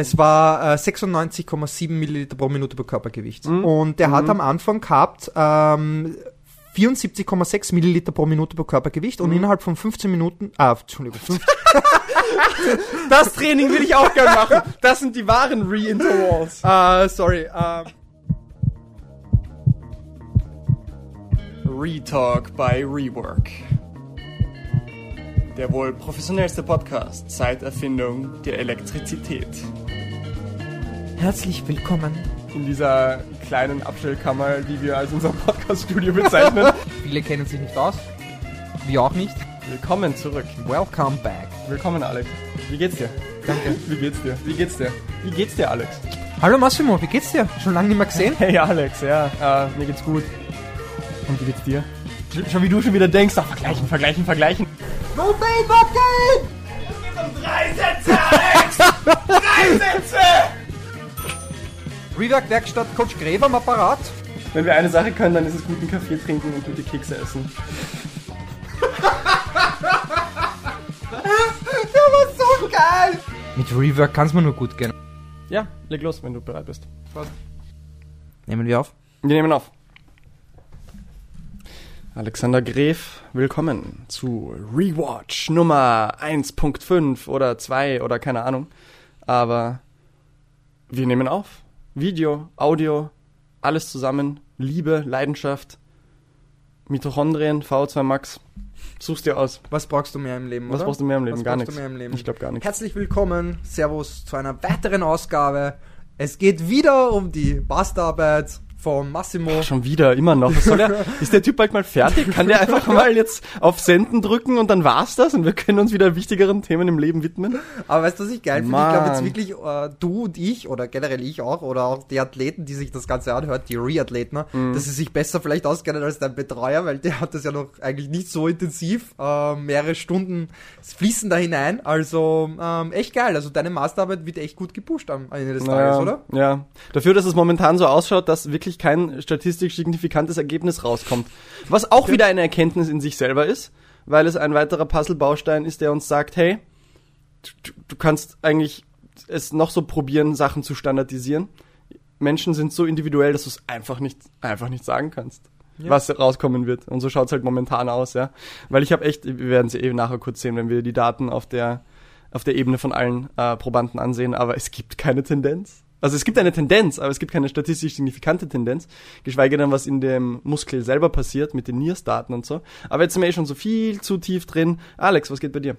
Es war äh, 96,7 Milliliter pro Minute pro Körpergewicht. Mhm. Und der hat Mhm. am Anfang gehabt ähm, 74,6 Milliliter pro Minute pro Körpergewicht Mhm. und innerhalb von 15 Minuten, ah, Entschuldigung, 15, Das Training will ich auch gerne machen. Das sind die wahren Re-Intervals. äh, sorry, ähm, Retalk by Rework. Der wohl professionellste Podcast seit Erfindung der Elektrizität. Herzlich willkommen. In dieser kleinen Abstellkammer, die wir als unser Podcast-Studio bezeichnen. Viele kennen sich nicht aus, wir auch nicht. Willkommen zurück. Welcome back. Willkommen, Alex. Wie geht's dir? Danke. Wie geht's dir? Wie geht's dir? Wie geht's dir, Alex? Hallo Massimo, wie geht's dir? Schon lange nicht mehr gesehen? Hey, Alex, ja, äh, mir geht's gut. Und wie geht's dir? Sch- Schon wie du schon wieder denkst, ach, vergleichen, vergleichen, vergleichen. Go Bane, Bobcat! Drei Sätze, Alex! Drei Sätze! Rework Werkstatt Coach Gräber am Apparat. Wenn wir eine Sache können, dann ist es guten Kaffee trinken und gute Kekse essen. Der war so geil! Mit Rework kann's mir nur gut gehen. Ja, leg los, wenn du bereit bist. Nehmen wir auf. Wir nehmen auf. Alexander Gref, willkommen zu Rewatch Nummer 1.5 oder 2 oder keine Ahnung. Aber wir nehmen auf. Video, Audio, alles zusammen. Liebe, Leidenschaft, Mitochondrien, VO2 Max. Such's dir aus. Was brauchst du mehr im Leben, Was oder? brauchst du mehr im Leben? Was gar brauchst nichts. du mehr im Leben? Ich glaube gar nichts. Herzlich willkommen, Servus zu einer weiteren Ausgabe. Es geht wieder um die Masterarbeit von Massimo. Schon wieder, immer noch. Der, ist der Typ bald mal fertig? Kann der einfach mal jetzt auf Senden drücken und dann war's das und wir können uns wieder wichtigeren Themen im Leben widmen? Aber weißt du, was ich geil finde? Ich glaube jetzt wirklich, äh, du und ich, oder generell ich auch, oder auch die Athleten, die sich das Ganze anhört, die Re-Athleten, ne, Mhm. dass sie sich besser vielleicht auskennen als dein Betreuer, weil der hat das ja noch eigentlich nicht so intensiv, äh, mehrere Stunden fließen da hinein. Also ähm, echt geil. Also deine Masterarbeit wird echt gut gepusht am Ende des Tages, oder? Ja. Dafür, dass es momentan so ausschaut, dass wirklich kein statistisch signifikantes Ergebnis rauskommt. Was auch wieder eine Erkenntnis in sich selber ist, weil es ein weiterer Puzzlebaustein ist, der uns sagt, hey, du, du kannst eigentlich es noch so probieren, Sachen zu standardisieren. Menschen sind so individuell, dass du es einfach nicht, einfach nicht sagen kannst. Ja. was rauskommen wird. Und so schaut's halt momentan aus, ja. Weil ich habe echt, wir werden sie eh nachher kurz sehen, wenn wir die Daten auf der, auf der Ebene von allen äh, Probanden ansehen, aber es gibt keine Tendenz. Also es gibt eine Tendenz, aber es gibt keine statistisch signifikante Tendenz, geschweige denn, was in dem Muskel selber passiert mit den NIRS-Daten und so. Aber jetzt sind wir eh schon so viel zu tief drin. Alex, was geht bei dir?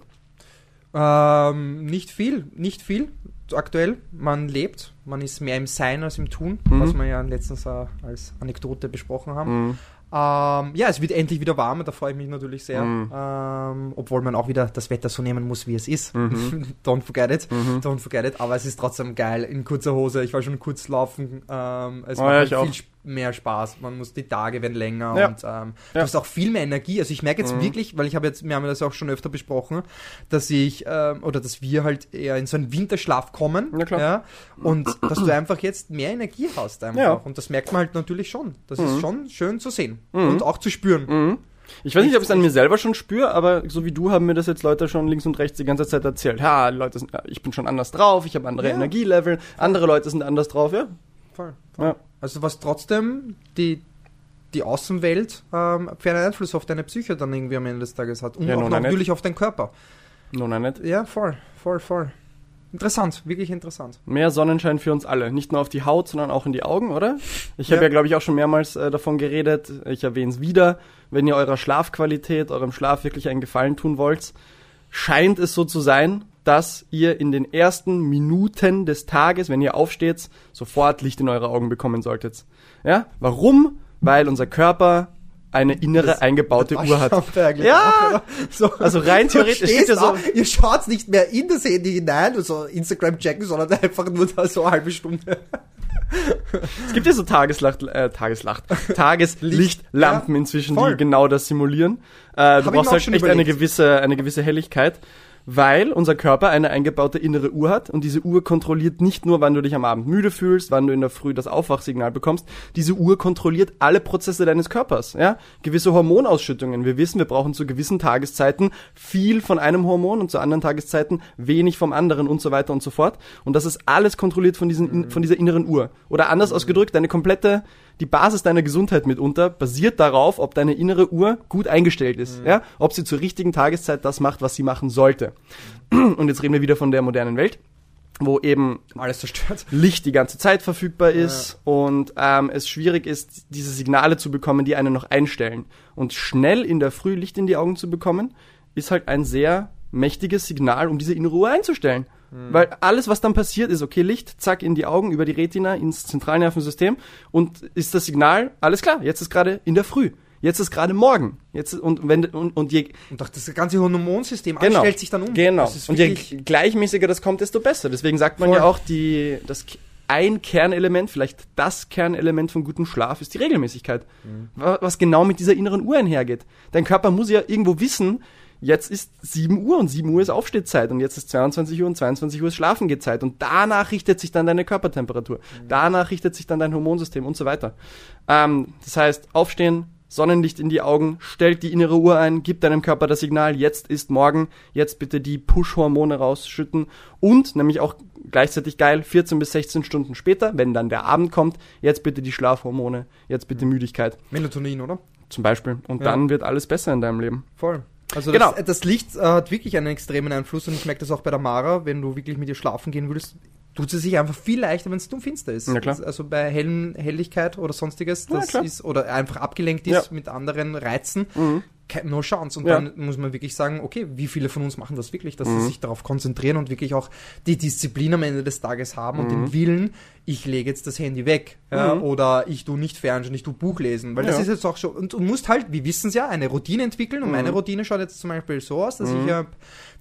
Ähm, nicht viel, nicht viel. Aktuell, man lebt, man ist mehr im Sein als im Tun, Mhm. was wir ja letztens als Anekdote besprochen haben. Mhm. Ähm, ja, es wird endlich wieder warm, da freue ich mich natürlich sehr. Mhm. Ähm, obwohl man auch wieder das Wetter so nehmen muss, wie es ist. Mhm. Don't forget it. Mhm. Don't forget it. Aber es ist trotzdem geil in kurzer Hose. Ich war schon kurz laufen. Ähm, es Oh macht ja, halt viel mehr Spaß. Man muss die Tage werden länger Ja. und ähm, du Ja. hast auch viel mehr Energie. Also ich merke jetzt Mhm. wirklich, weil ich habe jetzt, wir haben das auch schon öfter besprochen, dass ich ähm, oder dass wir halt eher in so einen Winterschlaf kommen. Ja, klar. Ja, und dass du einfach jetzt mehr Energie hast einfach. Ja. Und das merkt man halt natürlich schon. Das Mhm. ist schon schön zu sehen Mhm. und auch zu spüren. Mhm. Ich weiß nicht, ob ich es an mir selber schon spüre, aber so wie du haben mir das jetzt Leute schon links und rechts die ganze Zeit erzählt. Ja, Leute, sind, ja, ich bin schon anders drauf, ich habe andere. Energielevel, andere Leute sind anders drauf, ja. Voll, voll. Ja. Also was trotzdem die, die Außenwelt ähm, für einen Einfluss auf deine Psyche dann irgendwie am Ende des Tages hat. Und Ja, auch nun, natürlich auf deinen Körper. Nein, nicht. Ja, voll, voll, voll. Interessant, wirklich interessant. Mehr Sonnenschein für uns alle. Nicht nur auf die Haut, sondern auch in die Augen, oder? Ich Ja. habe ja, glaube ich, auch schon mehrmals äh, davon geredet. Ich erwähne es wieder. Wenn ihr eurer Schlafqualität, eurem Schlaf wirklich einen Gefallen tun wollt, scheint es so zu sein, dass ihr in den ersten Minuten des Tages, wenn ihr aufsteht, sofort Licht in eure Augen bekommen solltet. Ja? Warum? Weil unser Körper eine innere Das- eingebaute Uhr hat. Ja! so, Also rein theoretisch, stehst ja so- ihr schaut nicht mehr in das Handy hinein, also Instagram checken, sondern einfach nur da so eine halbe Stunde. Es gibt ja so Tageslacht, äh, Tageslacht, Tageslichtlampen Ja, inzwischen, voll. die genau das simulieren. Äh, du brauchst auch halt schon echt eine überlegt. gewisse, eine gewisse Helligkeit. Weil unser Körper eine eingebaute innere Uhr hat und diese Uhr kontrolliert nicht nur, wann du dich am Abend müde fühlst, wann du in der Früh das Aufwachsignal bekommst, diese Uhr kontrolliert alle Prozesse deines Körpers, ja? Gewisse Hormonausschüttungen. Wir wissen, wir brauchen zu gewissen Tageszeiten viel von einem Hormon und zu anderen Tageszeiten wenig vom anderen und so weiter und so fort und das ist alles kontrolliert von diesen von dieser inneren Uhr. Oder anders ausgedrückt, deine komplette die Basis deiner Gesundheit mitunter basiert darauf, ob deine innere Uhr gut eingestellt ist, ja, ob sie zur richtigen Tageszeit das macht, was sie machen sollte. Und jetzt reden wir wieder von der modernen Welt, wo eben Alles zerstört. Licht die ganze Zeit verfügbar ist und ähm, es schwierig ist, diese Signale zu bekommen, die einen noch einstellen. Und schnell in der Früh Licht in die Augen zu bekommen, ist halt ein sehr mächtiges Signal, um diese innere Uhr einzustellen. Weil alles, was dann passiert, ist, okay, Licht, zack, in die Augen, über die Retina, ins Zentralnervensystem und ist das Signal, alles klar, jetzt ist gerade in der Früh. Jetzt ist gerade morgen. Jetzt und wenn und, und je Und auch das ganze Hormonsystem genau, stellt sich dann um. Genau. Und je gleichmäßiger das kommt, desto besser. Deswegen sagt man Voll. ja auch, die das ein Kernelement, vielleicht das Kernelement von gutem Schlaf ist die Regelmäßigkeit. Mhm. Wa- Was genau mit dieser inneren Uhr einhergeht. Dein Körper muss ja irgendwo wissen, jetzt ist 7 Uhr und 7 Uhr ist Aufstehzeit und jetzt ist 22 Uhr und 22 Uhr ist Schlafengehzeit und danach richtet sich dann deine Körpertemperatur. Mhm. Danach richtet sich dann dein Hormonsystem und so weiter. Ähm, das heißt, aufstehen, Sonnenlicht in die Augen, stellt die innere Uhr ein, gibt deinem Körper das Signal, jetzt ist morgen, jetzt bitte die Push-Hormone rausschütten und, nämlich auch gleichzeitig geil, 14 bis 16 Stunden später, wenn dann der Abend kommt, jetzt bitte die Schlafhormone, jetzt bitte Müdigkeit Melatonin, oder? zum Beispiel. Und Ja. dann wird alles besser in deinem Leben. Voll. Also Genau. das, das Licht äh, hat wirklich einen extremen Einfluss und ich merke das auch bei der Mara, wenn du wirklich mit ihr schlafen gehen würdest, tut sie sich einfach viel leichter, wenn es dummfinster ist. Ja, klar. Also bei hellen Helligkeit oder sonstiges, Ja, das klar. ist oder einfach abgelenkt ist Ja. mit anderen Reizen, Mhm. no chance. Und Ja. dann muss man wirklich sagen, okay, wie viele von uns machen das wirklich, dass Mhm. sie sich darauf konzentrieren und wirklich auch die Disziplin am Ende des Tages haben und Mhm. den Willen, ich lege jetzt das Handy weg ja, Mhm. oder ich tu nicht Fernsehen, ich tu Buch lesen, weil das Ja. ist jetzt auch schon und du musst halt, wir wissen es ja, eine Routine entwickeln und Mhm. meine Routine schaut jetzt zum Beispiel so aus, dass ich ab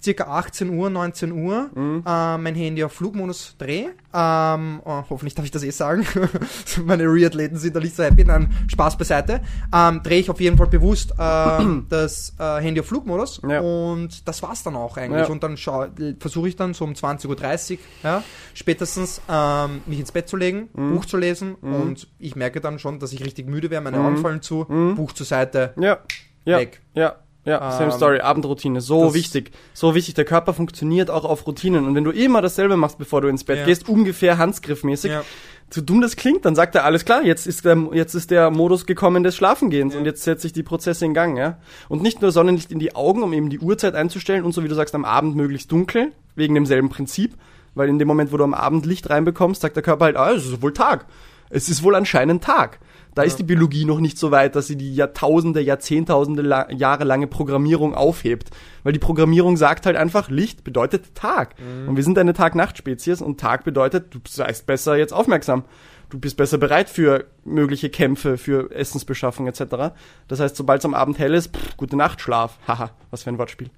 circa 18 Uhr, 19 Uhr Mhm. äh, mein Handy auf Flugmodus drehe. Ähm, oh, hoffentlich darf ich das eh sagen. Meine Reathleten sind da nicht so happy. Nein, Spaß beiseite. Ähm, drehe ich auf jeden Fall bewusst ähm, das äh, Handy auf Flugmodus Ja. und das war's dann auch eigentlich. Und dann versuche ich dann so um 20.30 Uhr, ja, spätestens ähm, mich ins Bett zu legen, Mhm. Buch zu lesen und ich merke dann schon, dass ich richtig müde wäre, meine Mhm. Augen fallen zu, Mhm. Buch zur Seite, Ja. Ja. weg. Ja. Ja, same Ähm, story, Abendroutine, so wichtig. So wichtig, der Körper funktioniert auch auf Routinen. Und wenn du immer dasselbe machst, bevor du ins Bett Ja. gehst, ungefähr handgriffmäßig, Ja. so dumm das klingt, dann sagt er, alles klar, jetzt ist der, jetzt ist der Modus gekommen des Schlafengehens Ja. und jetzt setze ich die Prozesse in Gang, ja. Und nicht nur Sonnenlicht in die Augen, um eben die Uhrzeit einzustellen und so wie du sagst, am Abend möglichst dunkel, wegen demselben Prinzip, weil in dem Moment, wo du am Abend Licht reinbekommst, sagt der Körper halt, ah, es ist wohl Tag. Es ist wohl anscheinend Tag. Da ist die Biologie noch nicht so weit, dass sie die Jahrtausende, Jahrzehntausende la Jahre lange Programmierung aufhebt. Weil die Programmierung sagt halt einfach, Licht bedeutet Tag. Und wir sind eine Tag-Nacht-Spezies und Tag bedeutet, du seist besser jetzt aufmerksam. Du bist besser bereit für mögliche Kämpfe, für Essensbeschaffung etc. Das heißt, sobald es am Abend hell ist, pff, gute Nacht, Schlaf. Haha, was für ein Wortspiel.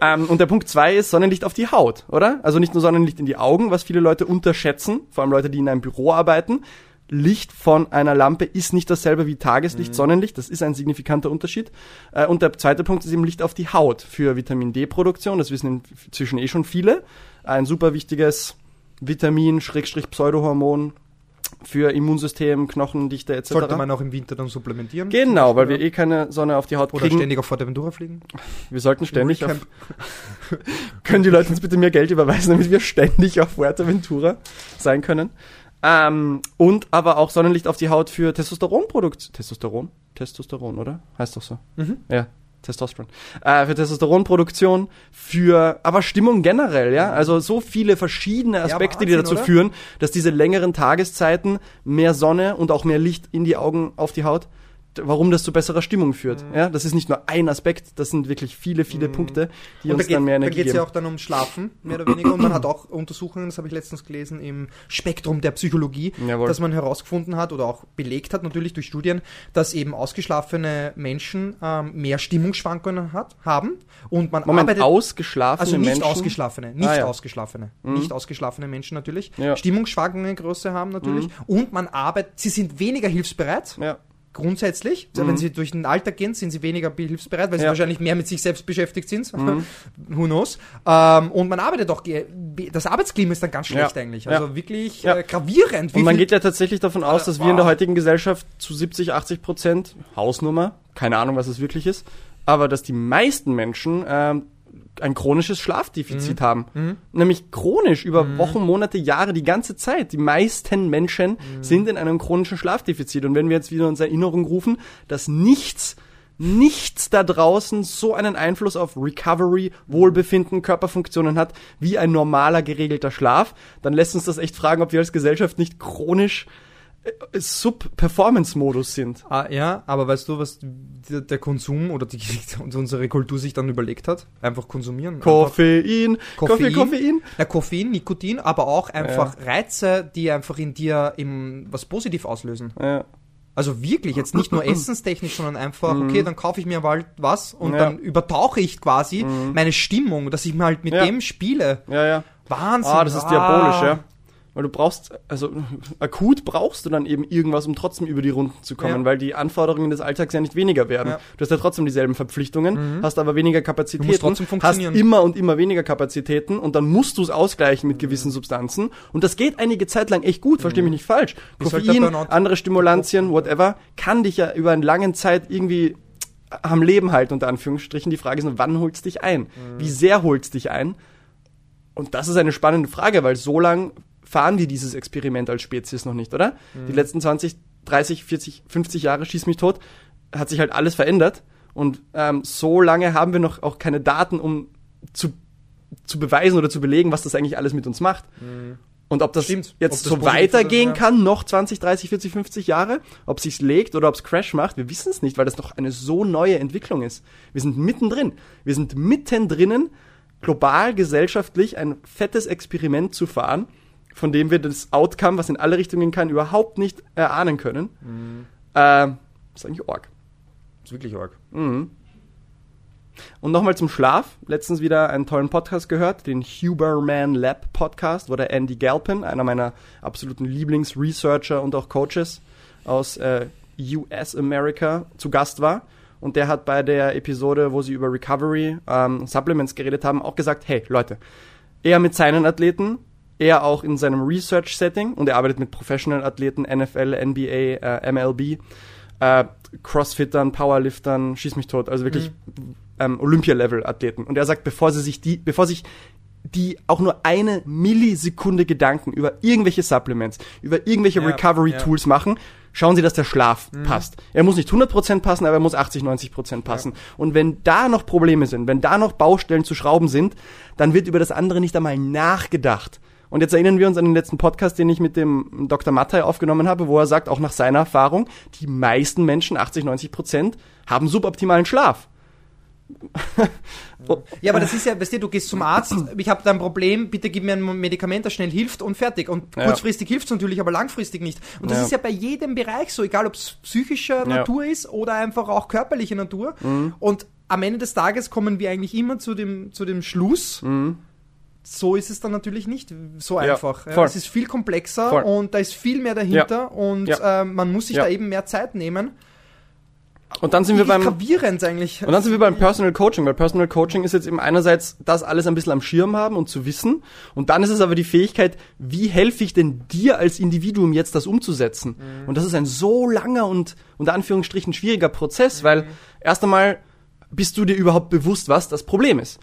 Ähm, und der Punkt zwei ist Sonnenlicht auf die Haut, oder? Also nicht nur Sonnenlicht in die Augen, was viele Leute unterschätzen, vor allem Leute, die in einem Büro arbeiten. Licht von einer Lampe ist nicht dasselbe wie Tageslicht, Sonnenlicht, das ist ein signifikanter Unterschied. Äh, und der zweite Punkt ist eben Licht auf die Haut für Vitamin D-Produktion, das wissen inzwischen eh schon viele. Ein super wichtiges Vitamin, Schrägstrich Pseudohormon für Immunsystem, Knochendichte etc. Sollte man auch im Winter dann supplementieren? Genau, weil wir Oder- eh keine Sonne auf die Haut Oder kriegen. ständig auf Forteventura fliegen? Wir sollten ständig auf, können die Leute uns bitte mehr Geld überweisen, damit wir ständig auf Fuerteventura sein können. Ähm, und aber auch Sonnenlicht auf die Haut für Testosteronproduktion. Testosteron? Testosteron, oder? Heißt doch so. Mhm. Ja, Testosteron. Äh, für Testosteronproduktion, für aber Stimmung generell, ja. Also so viele verschiedene Aspekte, die Wahnsinn, dazu oder? führen, dass diese längeren Tageszeiten mehr Sonne und auch mehr Licht in die Augen, auf die Haut, warum das zu besserer Stimmung führt. Mhm. Ja, das ist nicht nur ein Aspekt, das sind wirklich viele, viele Punkte, die und uns da geht, dann mehr da Energie geht es geben. ja auch dann ums Schlafen, mehr oder weniger. Und man hat auch Untersuchungen, das habe ich letztens gelesen, im Spektrum der Psychologie, Jawohl. dass man herausgefunden hat oder auch belegt hat, natürlich durch Studien, dass eben ausgeschlafene Menschen ähm, mehr Stimmungsschwankungen hat, haben. Und man Moment, arbeitet. ausgeschlafene Also nicht Menschen. ausgeschlafene, nicht Ah, ja. ausgeschlafene, Mhm. nicht ausgeschlafene Menschen natürlich, Ja. Stimmungsschwankungen größer haben natürlich Mhm. und man arbeitet, sie sind weniger hilfsbereit, Ja. Grundsätzlich. Also Wenn sie durch den Alltag gehen, sind sie weniger hilfsbereit, weil sie Ja. wahrscheinlich mehr mit sich selbst beschäftigt sind. Who knows? Ähm, und man arbeitet auch, das Arbeitsklima ist dann ganz schlecht Ja. eigentlich. Ja. Also wirklich Ja. äh, gravierend. wie Und man geht ja tatsächlich davon aus, dass wir in der heutigen Gesellschaft zu 70, 80 Prozent Hausnummer, keine Ahnung, was es wirklich ist, aber dass die meisten Menschen ähm, ein chronisches Schlafdefizit haben. Nämlich chronisch über Wochen, Monate, Jahre, die ganze Zeit. Die meisten Menschen sind in einem chronischen Schlafdefizit. Und wenn wir jetzt wieder uns Erinnerung rufen, dass nichts nichts da draußen so einen Einfluss auf Recovery, Wohlbefinden, Körperfunktionen hat, wie ein normaler geregelter Schlaf, dann lässt uns das echt fragen, ob wir als Gesellschaft nicht chronisch Sub-Performance-Modus sind. Ah, ja, aber weißt du, was der, der Konsum oder die, unsere Kultur sich dann überlegt hat? Einfach konsumieren. Einfach Koffein, Koffein, Koffein. Koffein. Ja, Koffein, Nikotin, aber auch einfach Reize, die einfach in dir im, was positiv auslösen. Ja. Also wirklich, jetzt nicht nur essenstechnisch, sondern einfach, okay, dann kaufe ich mir mal was und Mhm. Ja. dann übertauche ich quasi meine Stimmung, dass ich mal halt mit Ja. dem spiele. ja, ja. Wahnsinn. Ah, das ist diabolisch, ja. Weil du brauchst, also akut brauchst du dann eben irgendwas, um trotzdem über die Runden zu kommen, Ja. weil die Anforderungen des Alltags ja nicht weniger werden. Ja. Du hast ja trotzdem dieselben Verpflichtungen, hast aber weniger Kapazitäten, Du musst trotzdem hast funktionieren. immer und immer weniger Kapazitäten und dann musst du es ausgleichen mit gewissen Substanzen und das geht einige Zeit lang echt gut, versteh mich nicht falsch. Koffein, andere Stimulantien, whatever, kann dich ja über eine lange Zeit irgendwie am Leben halten, unter Anführungsstrichen. Die Frage ist nur, wann holt's dich ein? Wie sehr holt's dich ein? Und das ist eine spannende Frage, weil so lang fahren wir dieses Experiment als Spezies noch nicht, oder? Die letzten 20, 30, 40, 50 Jahre, schieß mich tot, hat sich halt alles verändert. Und ähm, so lange haben wir noch auch keine Daten, um zu, zu beweisen oder zu belegen, was das eigentlich alles mit uns macht. Und ob das Stimmt. jetzt Ob so weitergehen ist, ja. kann, noch 20, 30, 40, 50 Jahre, ob sich's legt oder ob's Crash macht, wir wissen es nicht, weil das noch eine so neue Entwicklung ist. Wir sind mittendrin. Wir sind mittendrin, global, gesellschaftlich ein fettes Experiment zu fahren, von dem wir das Outcome, was in alle Richtungen kann, überhaupt nicht erahnen können. Mhm. Das ist eigentlich. Das ist wirklich arg. Mhm. Und nochmal zum Schlaf. Letztens wieder einen tollen Podcast gehört, den Huberman Lab Podcast, wo der Andy Galpin, einer meiner absoluten Lieblingsresearcher und auch Coaches aus äh, US America, zu Gast war. Und der hat bei der Episode, wo sie über Recovery ähm, Supplements geredet haben, auch gesagt, hey Leute, er mit seinen Athleten, er auch in seinem Research-Setting und er arbeitet mit Professional-Athleten, NFL, NBA, äh, MLB, äh, Crossfittern, Powerliftern, schieß mich tot, also wirklich ähm, Olympia-Level-Athleten. Und er sagt, bevor sie sich die, bevor sich die auch nur eine Millisekunde Gedanken über irgendwelche Supplements, über irgendwelche Ja, Recovery-Tools machen, schauen Sie, dass der Schlaf passt. Er muss nicht 100% passen, aber er muss 80, 90% passen. Und wenn da noch Probleme sind, wenn da noch Baustellen zu schrauben sind, dann wird über das andere nicht einmal nachgedacht. Und jetzt erinnern wir uns an den letzten Podcast, den ich mit dem Dr. Mattei aufgenommen habe, wo er sagt, auch nach seiner Erfahrung, die meisten Menschen, 80, 90 Prozent, haben suboptimalen Schlaf. Ja, aber das ist ja, weißt du, du gehst zum Arzt, ich habe da ein Problem, bitte gib mir ein Medikament, das schnell hilft und fertig. Und Ja. kurzfristig hilft es natürlich, aber langfristig nicht. Und das Ja. ist ja bei jedem Bereich so, egal ob es psychischer Natur ist oder einfach auch körperliche Natur. Mhm. Und am Ende des Tages kommen wir eigentlich immer zu dem, zu dem Schluss, so ist es dann natürlich nicht so Mhm. Einfach. Ja, es ist viel komplexer Voll. und da ist viel mehr dahinter und ähm, man muss sich da eben mehr Zeit nehmen. Und dann sind wir beim, gravierend eigentlich. Und dann sind wir beim Personal Coaching, weil Personal Coaching ist jetzt eben einerseits das alles ein bisschen am Schirm haben und zu wissen. Und dann ist es aber die Fähigkeit, wie helfe ich denn dir als Individuum jetzt das umzusetzen? Und das ist ein so langer und unter Anführungsstrichen schwieriger Prozess, weil erst einmal bist du dir überhaupt bewusst, was das Problem ist?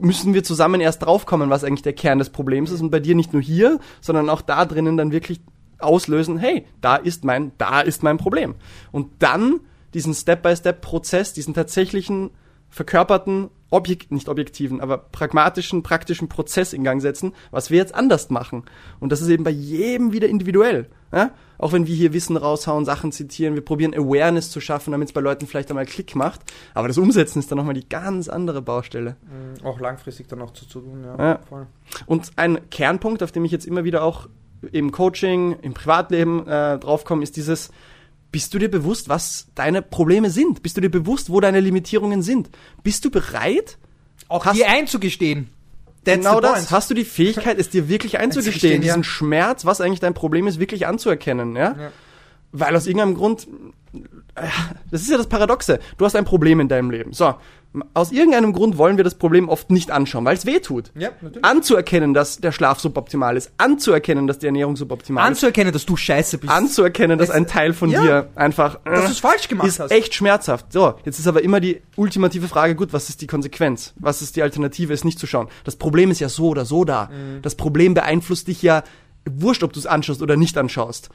Müssen wir zusammen erst draufkommen, was eigentlich der Kern des Problems ist und bei dir nicht nur hier, sondern auch da drinnen dann wirklich auslösen, hey, da ist mein, da ist mein Problem. Und dann diesen Step-by-Step-Prozess, diesen tatsächlichen verkörperten, objekt, nicht objektiven, aber pragmatischen, praktischen Prozess in Gang setzen, was wir jetzt anders machen. Und das ist eben bei jedem wieder individuell. Ja? Auch wenn wir hier Wissen raushauen, Sachen zitieren, wir probieren Awareness zu schaffen, damit es bei Leuten vielleicht einmal Klick macht. Aber das Umsetzen ist dann nochmal die ganz andere Baustelle. auch langfristig dann auch zu, zu tun, ja. Ja. Voll. Und ein Kernpunkt, auf dem ich jetzt immer wieder auch im Coaching, im Privatleben äh, draufkomme, ist dieses, bist du dir bewusst, was deine Probleme sind? Bist du dir bewusst, wo deine Limitierungen sind? Bist du bereit? Auch Hast- die einzugestehen. That's genau das. Hast du die Fähigkeit, es dir wirklich einzugestehen, Einzugestehen, ja. diesen Schmerz, was eigentlich dein Problem ist, wirklich anzuerkennen, ja? Ja. Weil aus irgendeinem Grund, äh, das ist ja das Paradoxe, du hast ein Problem in deinem Leben. So, aus irgendeinem Grund wollen wir das Problem oft nicht anschauen, weil es weh tut. Ja, natürlich. Anzuerkennen, dass der Schlaf suboptimal ist, anzuerkennen, dass die Ernährung suboptimal ist, Anzuerkennen, dass du scheiße bist. anzuerkennen, dass Es- ein Teil von ja. dir einfach dass äh, falsch gemacht ist hast. echt schmerzhaft. So, jetzt ist aber immer die ultimative Frage, gut, was ist die Konsequenz? Was ist die Alternative, es nicht zu schauen? Das Problem ist ja so oder so da. Mhm. Das Problem beeinflusst dich ja wurscht, ob du es anschaust oder nicht anschaust.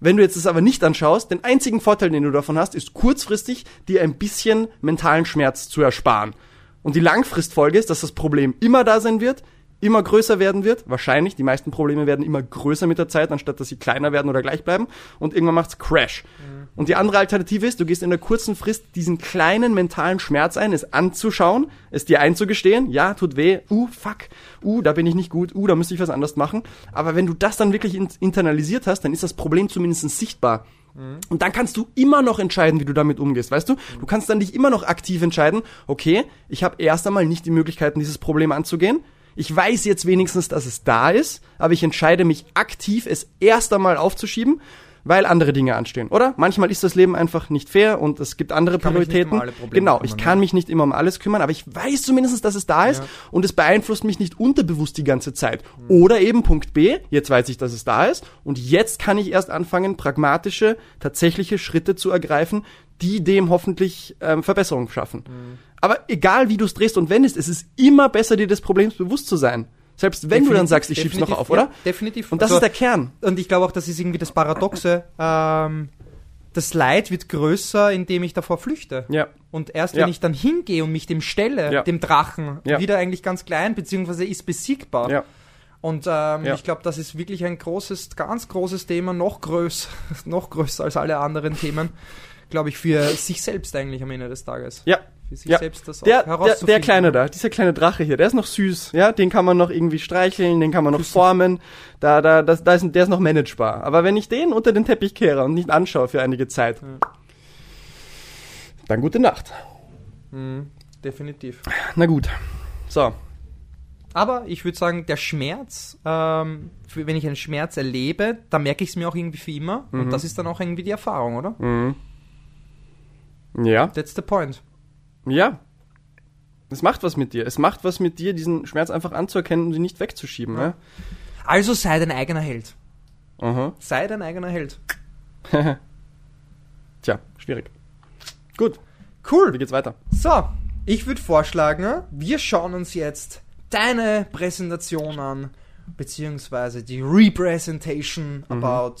Wenn du jetzt es aber nicht anschaust, den einzigen Vorteil, den du davon hast, ist kurzfristig dir ein bisschen mentalen Schmerz zu ersparen. Und die Langfristfolge ist, dass das Problem immer da sein wird, immer größer werden wird. Wahrscheinlich, die meisten Probleme werden immer größer mit der Zeit, anstatt dass sie kleiner werden oder gleich bleiben. Und irgendwann macht's Crash. Und die andere Alternative ist, du gehst in der kurzen Frist diesen kleinen mentalen Schmerz ein, es anzuschauen, es dir einzugestehen, ja, tut weh, uh, fuck, uh, da bin ich nicht gut, uh, da müsste ich was anders machen. Aber wenn du das dann wirklich in internalisiert hast, dann ist das Problem zumindest sichtbar. Und dann kannst du immer noch entscheiden, wie du damit umgehst, weißt du? Du kannst dann dich immer noch aktiv entscheiden, okay, ich habe erst einmal nicht die Möglichkeiten, dieses Problem anzugehen. Ich weiß jetzt wenigstens, dass es da ist, aber ich entscheide mich aktiv, es erst einmal aufzuschieben, weil andere Dinge anstehen, oder? Manchmal ist das Leben einfach nicht fair und es gibt andere Prioritäten. um genau, ich ne? kann mich nicht immer um alles kümmern, aber ich weiß zumindest, dass es da ist Ja. und es beeinflusst mich nicht unterbewusst die ganze Zeit. Hm. Oder eben Punkt B, jetzt weiß ich, dass es da ist und jetzt kann ich erst anfangen, pragmatische, tatsächliche Schritte zu ergreifen, die dem hoffentlich ähm, Verbesserung schaffen. Hm. Aber egal wie du es drehst und wendest, es ist immer besser, dir des Problems bewusst zu sein. Selbst wenn du dann Definitiv, sagst, ich schieb's noch definitiv, auf, oder? Ja, definitiv. Und das Also- ist der Kern. Und ich glaube auch, das ist irgendwie das Paradoxe. Ähm, das Leid wird größer, indem ich davor flüchte. Ja. Und erst Ja. wenn ich dann hingehe und mich dem stelle, Ja. dem Drachen, Ja. wieder eigentlich ganz klein, beziehungsweise ist besiegbar. Ja. Und ähm, Ja. ich glaube, das ist wirklich ein großes, ganz großes Thema, noch größer, noch größer als alle anderen Themen, glaube ich, für sich selbst eigentlich am Ende des Tages. Ja. Für sich Ja. selbst das Der, der, herauszufinden. der kleine da, dieser kleine Drache hier, der ist noch süß, ja, den kann man noch irgendwie streicheln, den kann man noch formen, da, da, das, da ist, der ist noch managebar. Aber wenn ich den unter den Teppich kehre und nicht anschaue für einige Zeit, dann gute Nacht. Mhm, definitiv. Na gut. So. Aber ich würde sagen, der Schmerz, ähm, wenn ich einen Schmerz erlebe, dann merke ich es mir auch irgendwie für immer. Mhm. Und das ist dann auch irgendwie die Erfahrung, oder? Ja. That's the point. Ja. Es macht was mit dir. Es macht was mit dir, diesen Schmerz einfach anzuerkennen und ihn nicht wegzuschieben, ja. Also sei dein eigener Held. Aha. Sei dein eigener Held. Tja, schwierig. Gut, wie Cool. geht's weiter? So, ich würde vorschlagen, wir schauen uns jetzt deine Präsentation an, beziehungsweise die Representation about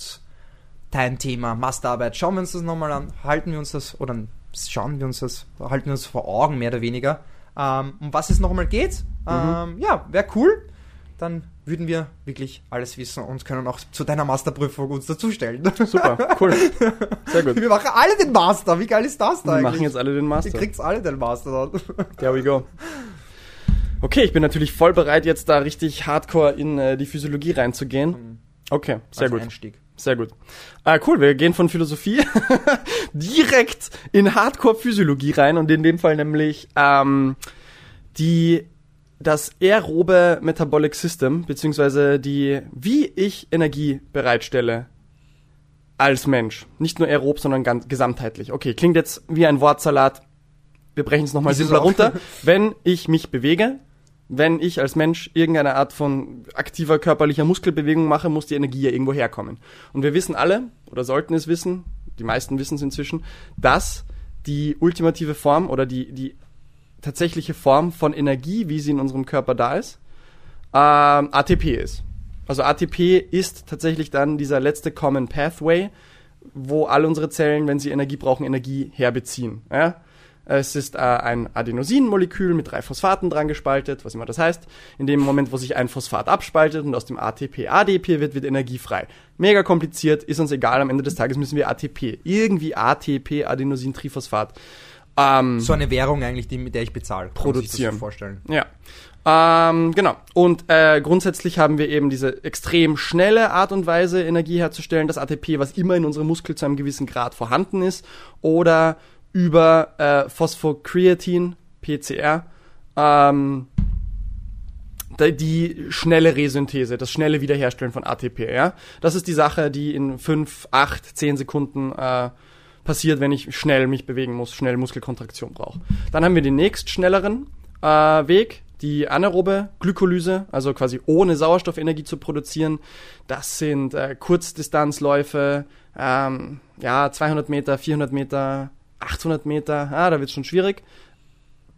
dein Thema Masterarbeit. Schauen wir uns das nochmal an, halten wir uns das, oder schauen wir uns das, halten wir uns vor Augen mehr oder weniger, ähm, um was es nochmal geht. Ähm, ja, wäre cool. Dann würden wir wirklich alles wissen und können auch zu deiner Masterprüfung uns dazustellen. Super, cool. Sehr gut. Wir machen alle den Master. Wie geil ist das da Wir eigentlich? machen jetzt alle den Ihr Master. kriegt's alle den Master dann. There we go. Okay, ich bin natürlich voll bereit, jetzt da richtig hardcore in äh, die Physiologie reinzugehen. Okay, sehr Als gut. Einstieg. Sehr gut. Ah, cool, wir gehen von Philosophie direkt in Hardcore-Physiologie rein und in dem Fall nämlich ähm, die das aerobe Metabolic System, beziehungsweise die, wie ich Energie bereitstelle als Mensch. Nicht nur aerob, sondern ganz gesamtheitlich. Okay, klingt jetzt wie ein Wortsalat. Wir brechen es nochmal simpler runter. Wenn ich mich bewege, wenn ich als Mensch irgendeine Art von aktiver körperlicher Muskelbewegung mache, muss die Energie ja irgendwo herkommen. Und wir wissen alle, oder sollten es wissen, die meisten wissen es inzwischen, dass die ultimative Form oder die, die tatsächliche Form von Energie, wie sie in unserem Körper da ist, ähm, ATP ist. Also ATP ist tatsächlich dann dieser letzte Common Pathway, wo alle unsere Zellen, wenn sie Energie brauchen, Energie herbeziehen. Ja? Es ist äh, ein Adenosinmolekül mit drei Phosphaten dran gespaltet, was immer das heißt. In dem Moment, wo sich ein Phosphat abspaltet und aus dem ATP ADP wird, wird Energie frei. Mega kompliziert, ist uns egal. Am Ende des Tages müssen wir ATP, irgendwie ATP, Adenosintriphosphat, ähm, So eine Währung eigentlich, die, mit der ich bezahle. Produzieren. so vorstellen. ja. Ähm, genau. Und äh, grundsätzlich haben wir eben diese extrem schnelle Art und Weise, Energie herzustellen, das ATP, was immer in unserem Muskel zu einem gewissen Grad vorhanden ist, oder über äh, Phosphocreatin, PCR, ähm, die schnelle Resynthese, das schnelle Wiederherstellen von ATP. Ja? Das ist die Sache, die in 5, 8, 10 Sekunden äh, passiert, wenn ich schnell mich bewegen muss, schnell Muskelkontraktion brauche. Dann haben wir den nächst schnelleren äh, Weg, die anaerobe Glykolyse, also quasi ohne Sauerstoffenergie zu produzieren. Das sind äh, Kurzdistanzläufe, ähm, ja, 200 Meter, 400 Meter, 800 Meter, ah, da wird es schon schwierig.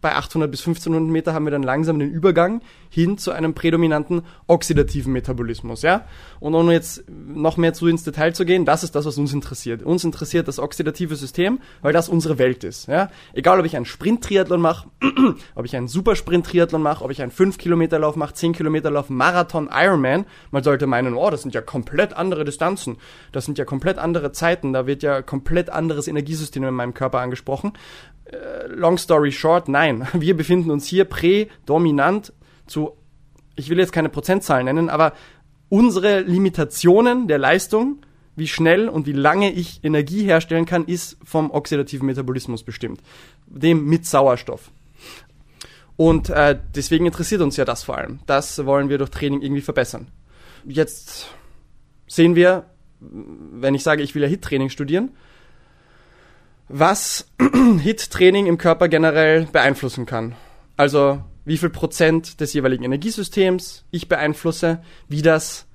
Bei 800 bis 1500 Meter haben wir dann langsam den Übergang hin zu einem prädominanten oxidativen Metabolismus, ja? Und ohne jetzt noch mehr zu ins Detail zu gehen, das ist das, was uns interessiert. Uns interessiert das oxidative System, weil das unsere Welt ist, ja? Egal, ob ich einen Sprint-Triathlon mache, ob ich einen Supersprint-Triathlon mache, ob ich einen 5-Kilometer-Lauf mache, 10-Kilometer-Lauf, Marathon, Ironman, man sollte meinen, oh, das sind ja komplett andere Distanzen, das sind ja komplett andere Zeiten, da wird ja komplett anderes Energiesystem in meinem Körper angesprochen. Äh, long story short, nein. Wir befinden uns hier prädominant zu, ich will jetzt keine Prozentzahlen nennen, aber unsere Limitationen der Leistung, wie schnell und wie lange ich Energie herstellen kann, ist vom oxidativen Metabolismus bestimmt. Dem mit Sauerstoff. Und äh, deswegen interessiert uns ja das vor allem. Das wollen wir durch Training irgendwie verbessern. Jetzt sehen wir, wenn ich sage, ich will ja HIT-Training studieren, was HIT-Training im Körper generell beeinflussen kann. Also wie viel Prozent des jeweiligen Energiesystems ich beeinflusse, wie das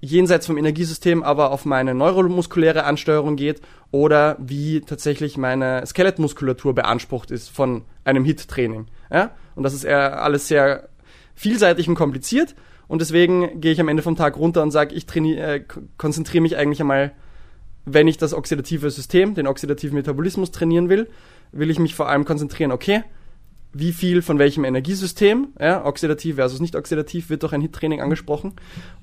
jenseits vom Energiesystem aber auf meine neuromuskuläre Ansteuerung geht oder wie tatsächlich meine Skelettmuskulatur beansprucht ist von einem HIT-Training. Ja? Und das ist alles sehr vielseitig und kompliziert und deswegen gehe ich am Ende vom Tag runter und sage, ich äh, konzentriere mich eigentlich einmal wenn ich das oxidative System, den oxidativen Metabolismus trainieren will, will ich mich vor allem konzentrieren, okay, wie viel von welchem Energiesystem, ja, oxidativ versus nicht oxidativ, wird durch ein HIT-Training angesprochen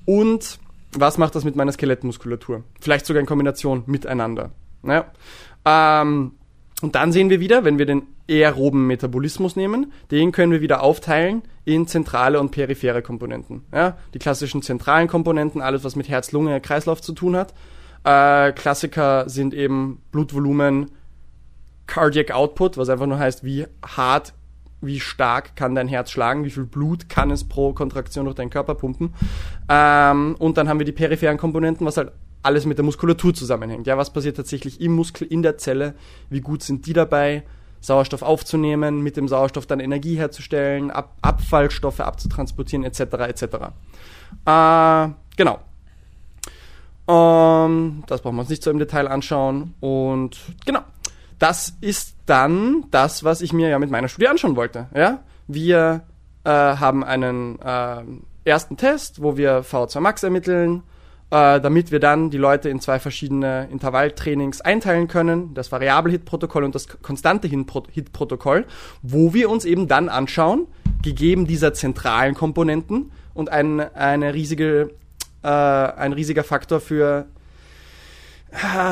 und was macht das mit meiner Skelettmuskulatur? Vielleicht sogar in Kombination miteinander. Ja. Ähm, und dann sehen wir wieder, wenn wir den aeroben Metabolismus nehmen, den können wir wieder aufteilen in zentrale und periphere Komponenten. Ja, die klassischen zentralen Komponenten, alles was mit Herz, Lunge, Kreislauf zu tun hat. Äh, Klassiker sind eben Blutvolumen, Cardiac Output, was einfach nur heißt, wie hart, wie stark kann dein Herz schlagen, wie viel Blut kann es pro Kontraktion durch deinen Körper pumpen. Ähm, und dann haben wir die peripheren Komponenten, was halt alles mit der Muskulatur zusammenhängt. Ja, was passiert tatsächlich im Muskel, in der Zelle? Wie gut sind die dabei? Sauerstoff aufzunehmen, mit dem Sauerstoff dann Energie herzustellen, Ab Abfallstoffe abzutransportieren, etc. etc. Äh, genau. Ähm, das brauchen wir uns nicht so im Detail anschauen. Und genau, das ist dann das, was ich mir ja mit meiner Studie anschauen wollte. Ja? Wir äh, haben einen äh, ersten Test, wo wir VO2 Max ermitteln, äh, damit wir dann die Leute in zwei verschiedene Intervalltrainings einteilen können, das Variable-Hit-Protokoll und das konstante Hit-Protokoll, wo wir uns eben dann anschauen, gegeben dieser zentralen Komponenten und ein, eine riesige äh, ein riesiger Faktor für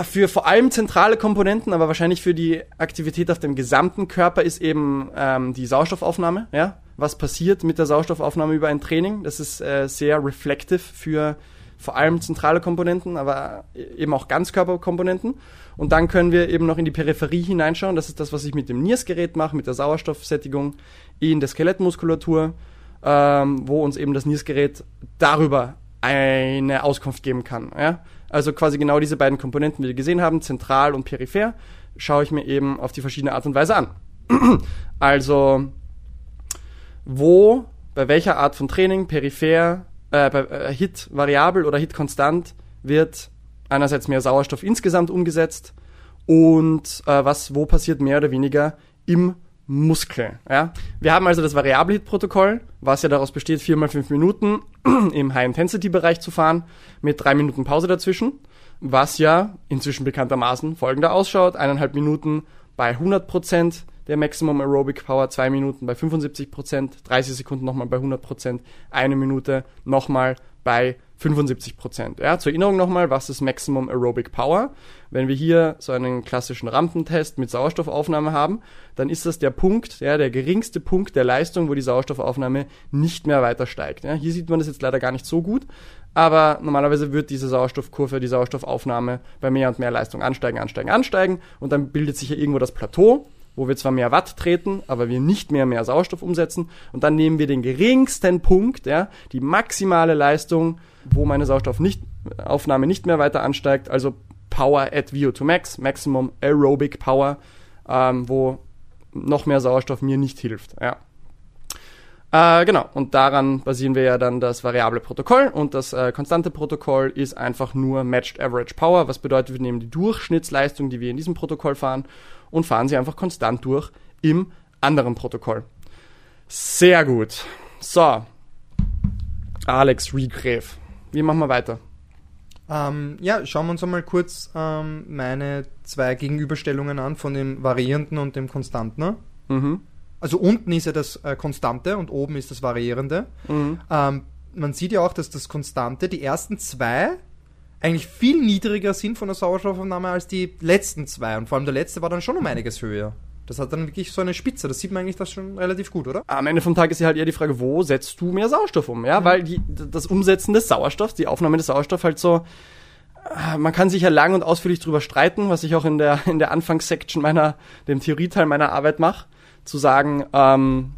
für vor allem zentrale Komponenten, aber wahrscheinlich für die Aktivität auf dem gesamten Körper ist eben ähm, die Sauerstoffaufnahme. Ja? Was passiert mit der Sauerstoffaufnahme über ein Training? Das ist äh, sehr reflective für vor allem zentrale Komponenten, aber eben auch Ganzkörperkomponenten. Und dann können wir eben noch in die Peripherie hineinschauen. Das ist das, was ich mit dem NIRS-Gerät mache, mit der Sauerstoffsättigung in der Skelettmuskulatur, ähm, wo uns eben das NIRS-Gerät darüber eine Auskunft geben kann. Ja? Also quasi genau diese beiden Komponenten, die wir gesehen haben, zentral und peripher, schaue ich mir eben auf die verschiedene Art und Weise an. also wo, bei welcher Art von Training, peripher, äh, äh, Hit variabel oder Hit konstant, wird einerseits mehr Sauerstoff insgesamt umgesetzt und äh, was, wo passiert mehr oder weniger im Muskel. Ja? Wir haben also das Variable-Hit-Protokoll, was ja daraus besteht, vier mal fünf Minuten im High-Intensity-Bereich zu fahren, mit drei Minuten Pause dazwischen, was ja inzwischen bekanntermaßen folgender ausschaut. Eineinhalb Minuten bei 100% der Maximum Aerobic Power, zwei Minuten bei 75%, 30 Sekunden nochmal bei 100%, eine Minute nochmal bei 75 Prozent. Ja, zur Erinnerung nochmal, was ist Maximum Aerobic Power? Wenn wir hier so einen klassischen Rampentest mit Sauerstoffaufnahme haben, dann ist das der Punkt, ja, der geringste Punkt der Leistung, wo die Sauerstoffaufnahme nicht mehr weiter steigt. Ja, hier sieht man das jetzt leider gar nicht so gut, aber normalerweise wird diese Sauerstoffkurve, die Sauerstoffaufnahme bei mehr und mehr Leistung ansteigen, ansteigen, ansteigen und dann bildet sich hier irgendwo das Plateau, wo wir zwar mehr Watt treten, aber wir nicht mehr mehr Sauerstoff umsetzen. Und dann nehmen wir den geringsten Punkt, ja, die maximale Leistung, wo meine Sauerstoffaufnahme nicht mehr weiter ansteigt, also Power at VO2 Max, Maximum Aerobic Power, ähm, wo noch mehr Sauerstoff mir nicht hilft. Ja. Äh, genau, und daran basieren wir ja dann das variable Protokoll und das äh, konstante Protokoll ist einfach nur Matched Average Power, was bedeutet, wir nehmen die Durchschnittsleistung, die wir in diesem Protokoll fahren und fahren sie einfach konstant durch im anderen Protokoll. Sehr gut. So, Alex Riegräf, wie machen wir weiter? Ähm, ja, schauen wir uns einmal kurz ähm, meine zwei Gegenüberstellungen an von dem Variierenden und dem Konstanten. Mhm. Also unten ist ja das äh, Konstante und oben ist das Variierende. Mhm. Ähm, man sieht ja auch, dass das Konstante, die ersten zwei, eigentlich viel niedriger sind von der Sauerstoffaufnahme als die letzten zwei. Und vor allem der letzte war dann schon um einiges höher. Das hat dann wirklich so eine Spitze. Das sieht man eigentlich das schon relativ gut, oder? Am Ende vom Tag ist ja halt eher die Frage, wo setzt du mehr Sauerstoff um? Ja, mhm. weil die, das Umsetzen des Sauerstoffs, die Aufnahme des Sauerstoffs halt so, äh, man kann sich ja lang und ausführlich drüber streiten, was ich auch in der, in der Anfangssection meiner, dem Theorieteil meiner Arbeit mache, zu sagen, ähm,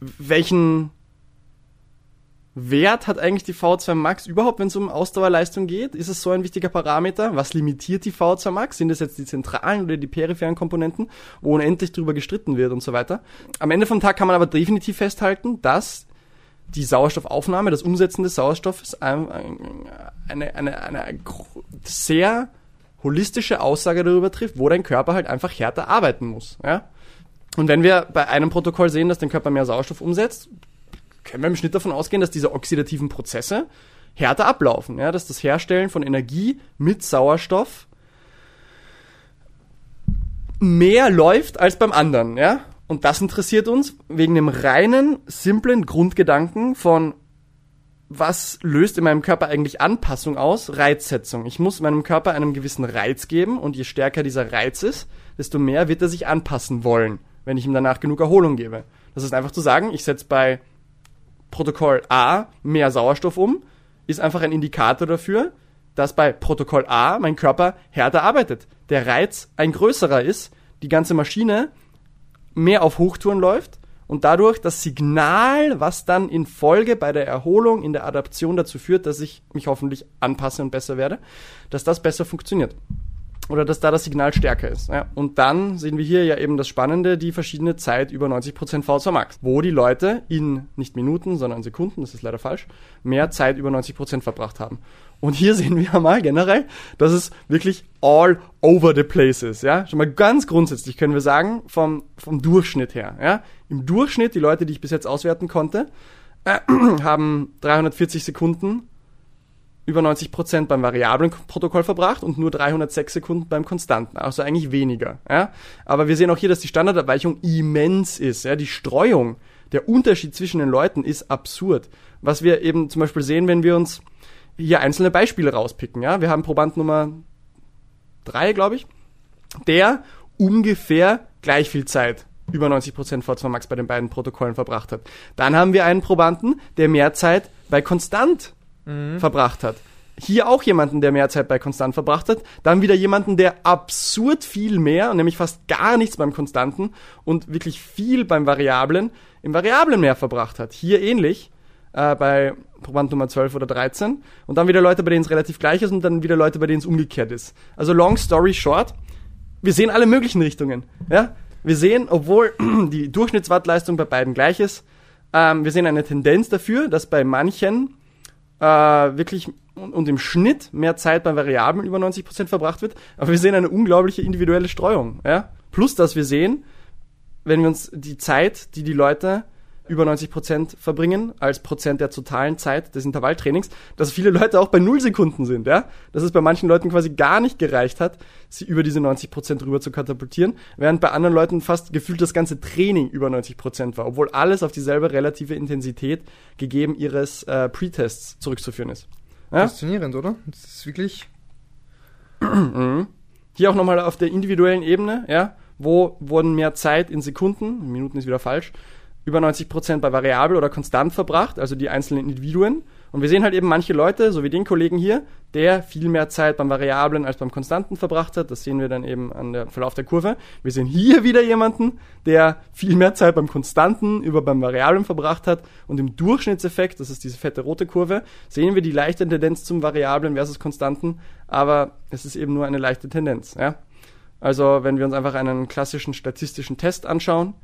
welchen, Wert hat eigentlich die V2 Max überhaupt, wenn es um Ausdauerleistung geht? Ist es so ein wichtiger Parameter? Was limitiert die V2 Max? Sind es jetzt die zentralen oder die peripheren Komponenten, wo unendlich drüber gestritten wird und so weiter? Am Ende vom Tag kann man aber definitiv festhalten, dass die Sauerstoffaufnahme, das Umsetzen des Sauerstoffs eine, eine, eine, eine sehr holistische Aussage darüber trifft, wo dein Körper halt einfach härter arbeiten muss. Ja? Und wenn wir bei einem Protokoll sehen, dass dein Körper mehr Sauerstoff umsetzt, können wir im Schnitt davon ausgehen, dass diese oxidativen Prozesse härter ablaufen, ja, dass das Herstellen von Energie mit Sauerstoff mehr läuft als beim anderen, ja. Und das interessiert uns wegen dem reinen, simplen Grundgedanken von was löst in meinem Körper eigentlich Anpassung aus? Reizsetzung. Ich muss meinem Körper einen gewissen Reiz geben und je stärker dieser Reiz ist, desto mehr wird er sich anpassen wollen, wenn ich ihm danach genug Erholung gebe. Das ist einfach zu sagen, ich setze bei Protokoll A mehr Sauerstoff um, ist einfach ein Indikator dafür, dass bei Protokoll A mein Körper härter arbeitet. Der Reiz ein größerer ist, die ganze Maschine mehr auf Hochtouren läuft und dadurch das Signal, was dann in Folge bei der Erholung, in der Adaption dazu führt, dass ich mich hoffentlich anpasse und besser werde, dass das besser funktioniert oder dass da das Signal stärker ist. Ja. Und dann sehen wir hier ja eben das Spannende, die verschiedene Zeit über 90% V2 Max, wo die Leute in nicht Minuten, sondern Sekunden, das ist leider falsch, mehr Zeit über 90% verbracht haben. Und hier sehen wir mal generell, dass es wirklich all over the place ist. Ja? Schon mal ganz grundsätzlich können wir sagen, vom, vom Durchschnitt her. Ja? Im Durchschnitt, die Leute, die ich bis jetzt auswerten konnte, äh, haben 340 Sekunden über 90 Prozent beim variablen Protokoll verbracht und nur 306 Sekunden beim konstanten. Also eigentlich weniger. Ja? Aber wir sehen auch hier, dass die Standardabweichung immens ist. Ja? Die Streuung, der Unterschied zwischen den Leuten ist absurd. Was wir eben zum Beispiel sehen, wenn wir uns hier einzelne Beispiele rauspicken. Ja? Wir haben Proband Nummer 3, glaube ich, der ungefähr gleich viel Zeit über 90% V2 Max bei den beiden Protokollen verbracht hat. Dann haben wir einen Probanden, der mehr Zeit bei konstant mhm. verbracht hat. Hier auch jemanden, der mehr Zeit bei Konstant verbracht hat. Dann wieder jemanden, der absurd viel mehr, nämlich fast gar nichts beim Konstanten und wirklich viel beim Variablen, im Variablen mehr verbracht hat. Hier ähnlich äh, bei Proband Nummer 12 oder 13. Und dann wieder Leute, bei denen es relativ gleich ist und dann wieder Leute, bei denen es umgekehrt ist. Also long story short, wir sehen alle möglichen Richtungen. Ja? Wir sehen, obwohl die Durchschnittswattleistung bei beiden gleich ist, ähm, wir sehen eine Tendenz dafür, dass bei manchen äh, wirklich und, im Schnitt mehr Zeit bei Variablen über 90% verbracht wird, aber wir sehen eine unglaubliche individuelle Streuung. Ja? Plus, dass wir sehen, wenn wir uns die Zeit, die die Leute über 90 Prozent verbringen, als Prozent der totalen Zeit des Intervalltrainings, dass viele Leute auch bei null Sekunden sind, ja. Dass es bei manchen Leuten quasi gar nicht gereicht hat, sie über diese 90 Prozent rüber zu katapultieren, während bei anderen Leuten fast gefühlt das ganze Training über 90 Prozent war, obwohl alles auf dieselbe relative Intensität gegeben ihres äh, Pre-Tests zurückzuführen ist. Ja? Faszinierend, oder? Das ist wirklich. Mhm. Hier auch nochmal auf der individuellen Ebene, ja, wo wurden mehr Zeit in Sekunden, Minuten ist wieder falsch, über 90 Prozent bei variabel oder konstant verbracht, also die einzelnen Individuen, Und wir sehen halt eben manche Leute, so wie den Kollegen hier, der viel mehr Zeit beim Variablen als beim Konstanten verbracht hat. Das sehen wir dann eben an der Verlauf der Kurve. Wir sehen hier wieder jemanden, der viel mehr Zeit beim Konstanten über beim Variablen verbracht hat. Und im Durchschnittseffekt, das ist diese fette rote Kurve, sehen wir die leichte Tendenz zum Variablen versus Konstanten. Aber es ist eben nur eine leichte Tendenz. Ja? Also wenn wir uns einfach einen klassischen statistischen Test anschauen,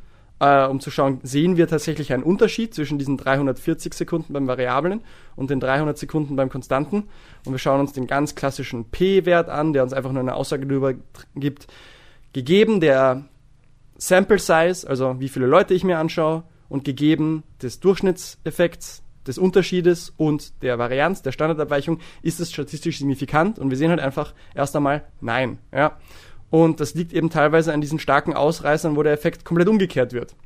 äh, um zu schauen, sehen wir tatsächlich einen Unterschied zwischen diesen 340 Sekunden beim Variablen und den 300 Sekunden beim Konstanten. Und wir schauen uns den ganz klassischen P-Wert an, der uns einfach nur eine Aussage darüber gibt, gegeben der Sample Size, also wie viele Leute ich mir anschaue, und gegeben des Durchschnittseffekts, des Unterschiedes und der Varianz, der Standardabweichung, ist es statistisch signifikant. Und wir sehen halt einfach erst einmal nein. Ja. Und das liegt eben teilweise an diesen starken Ausreißern, wo der Effekt komplett umgekehrt wird.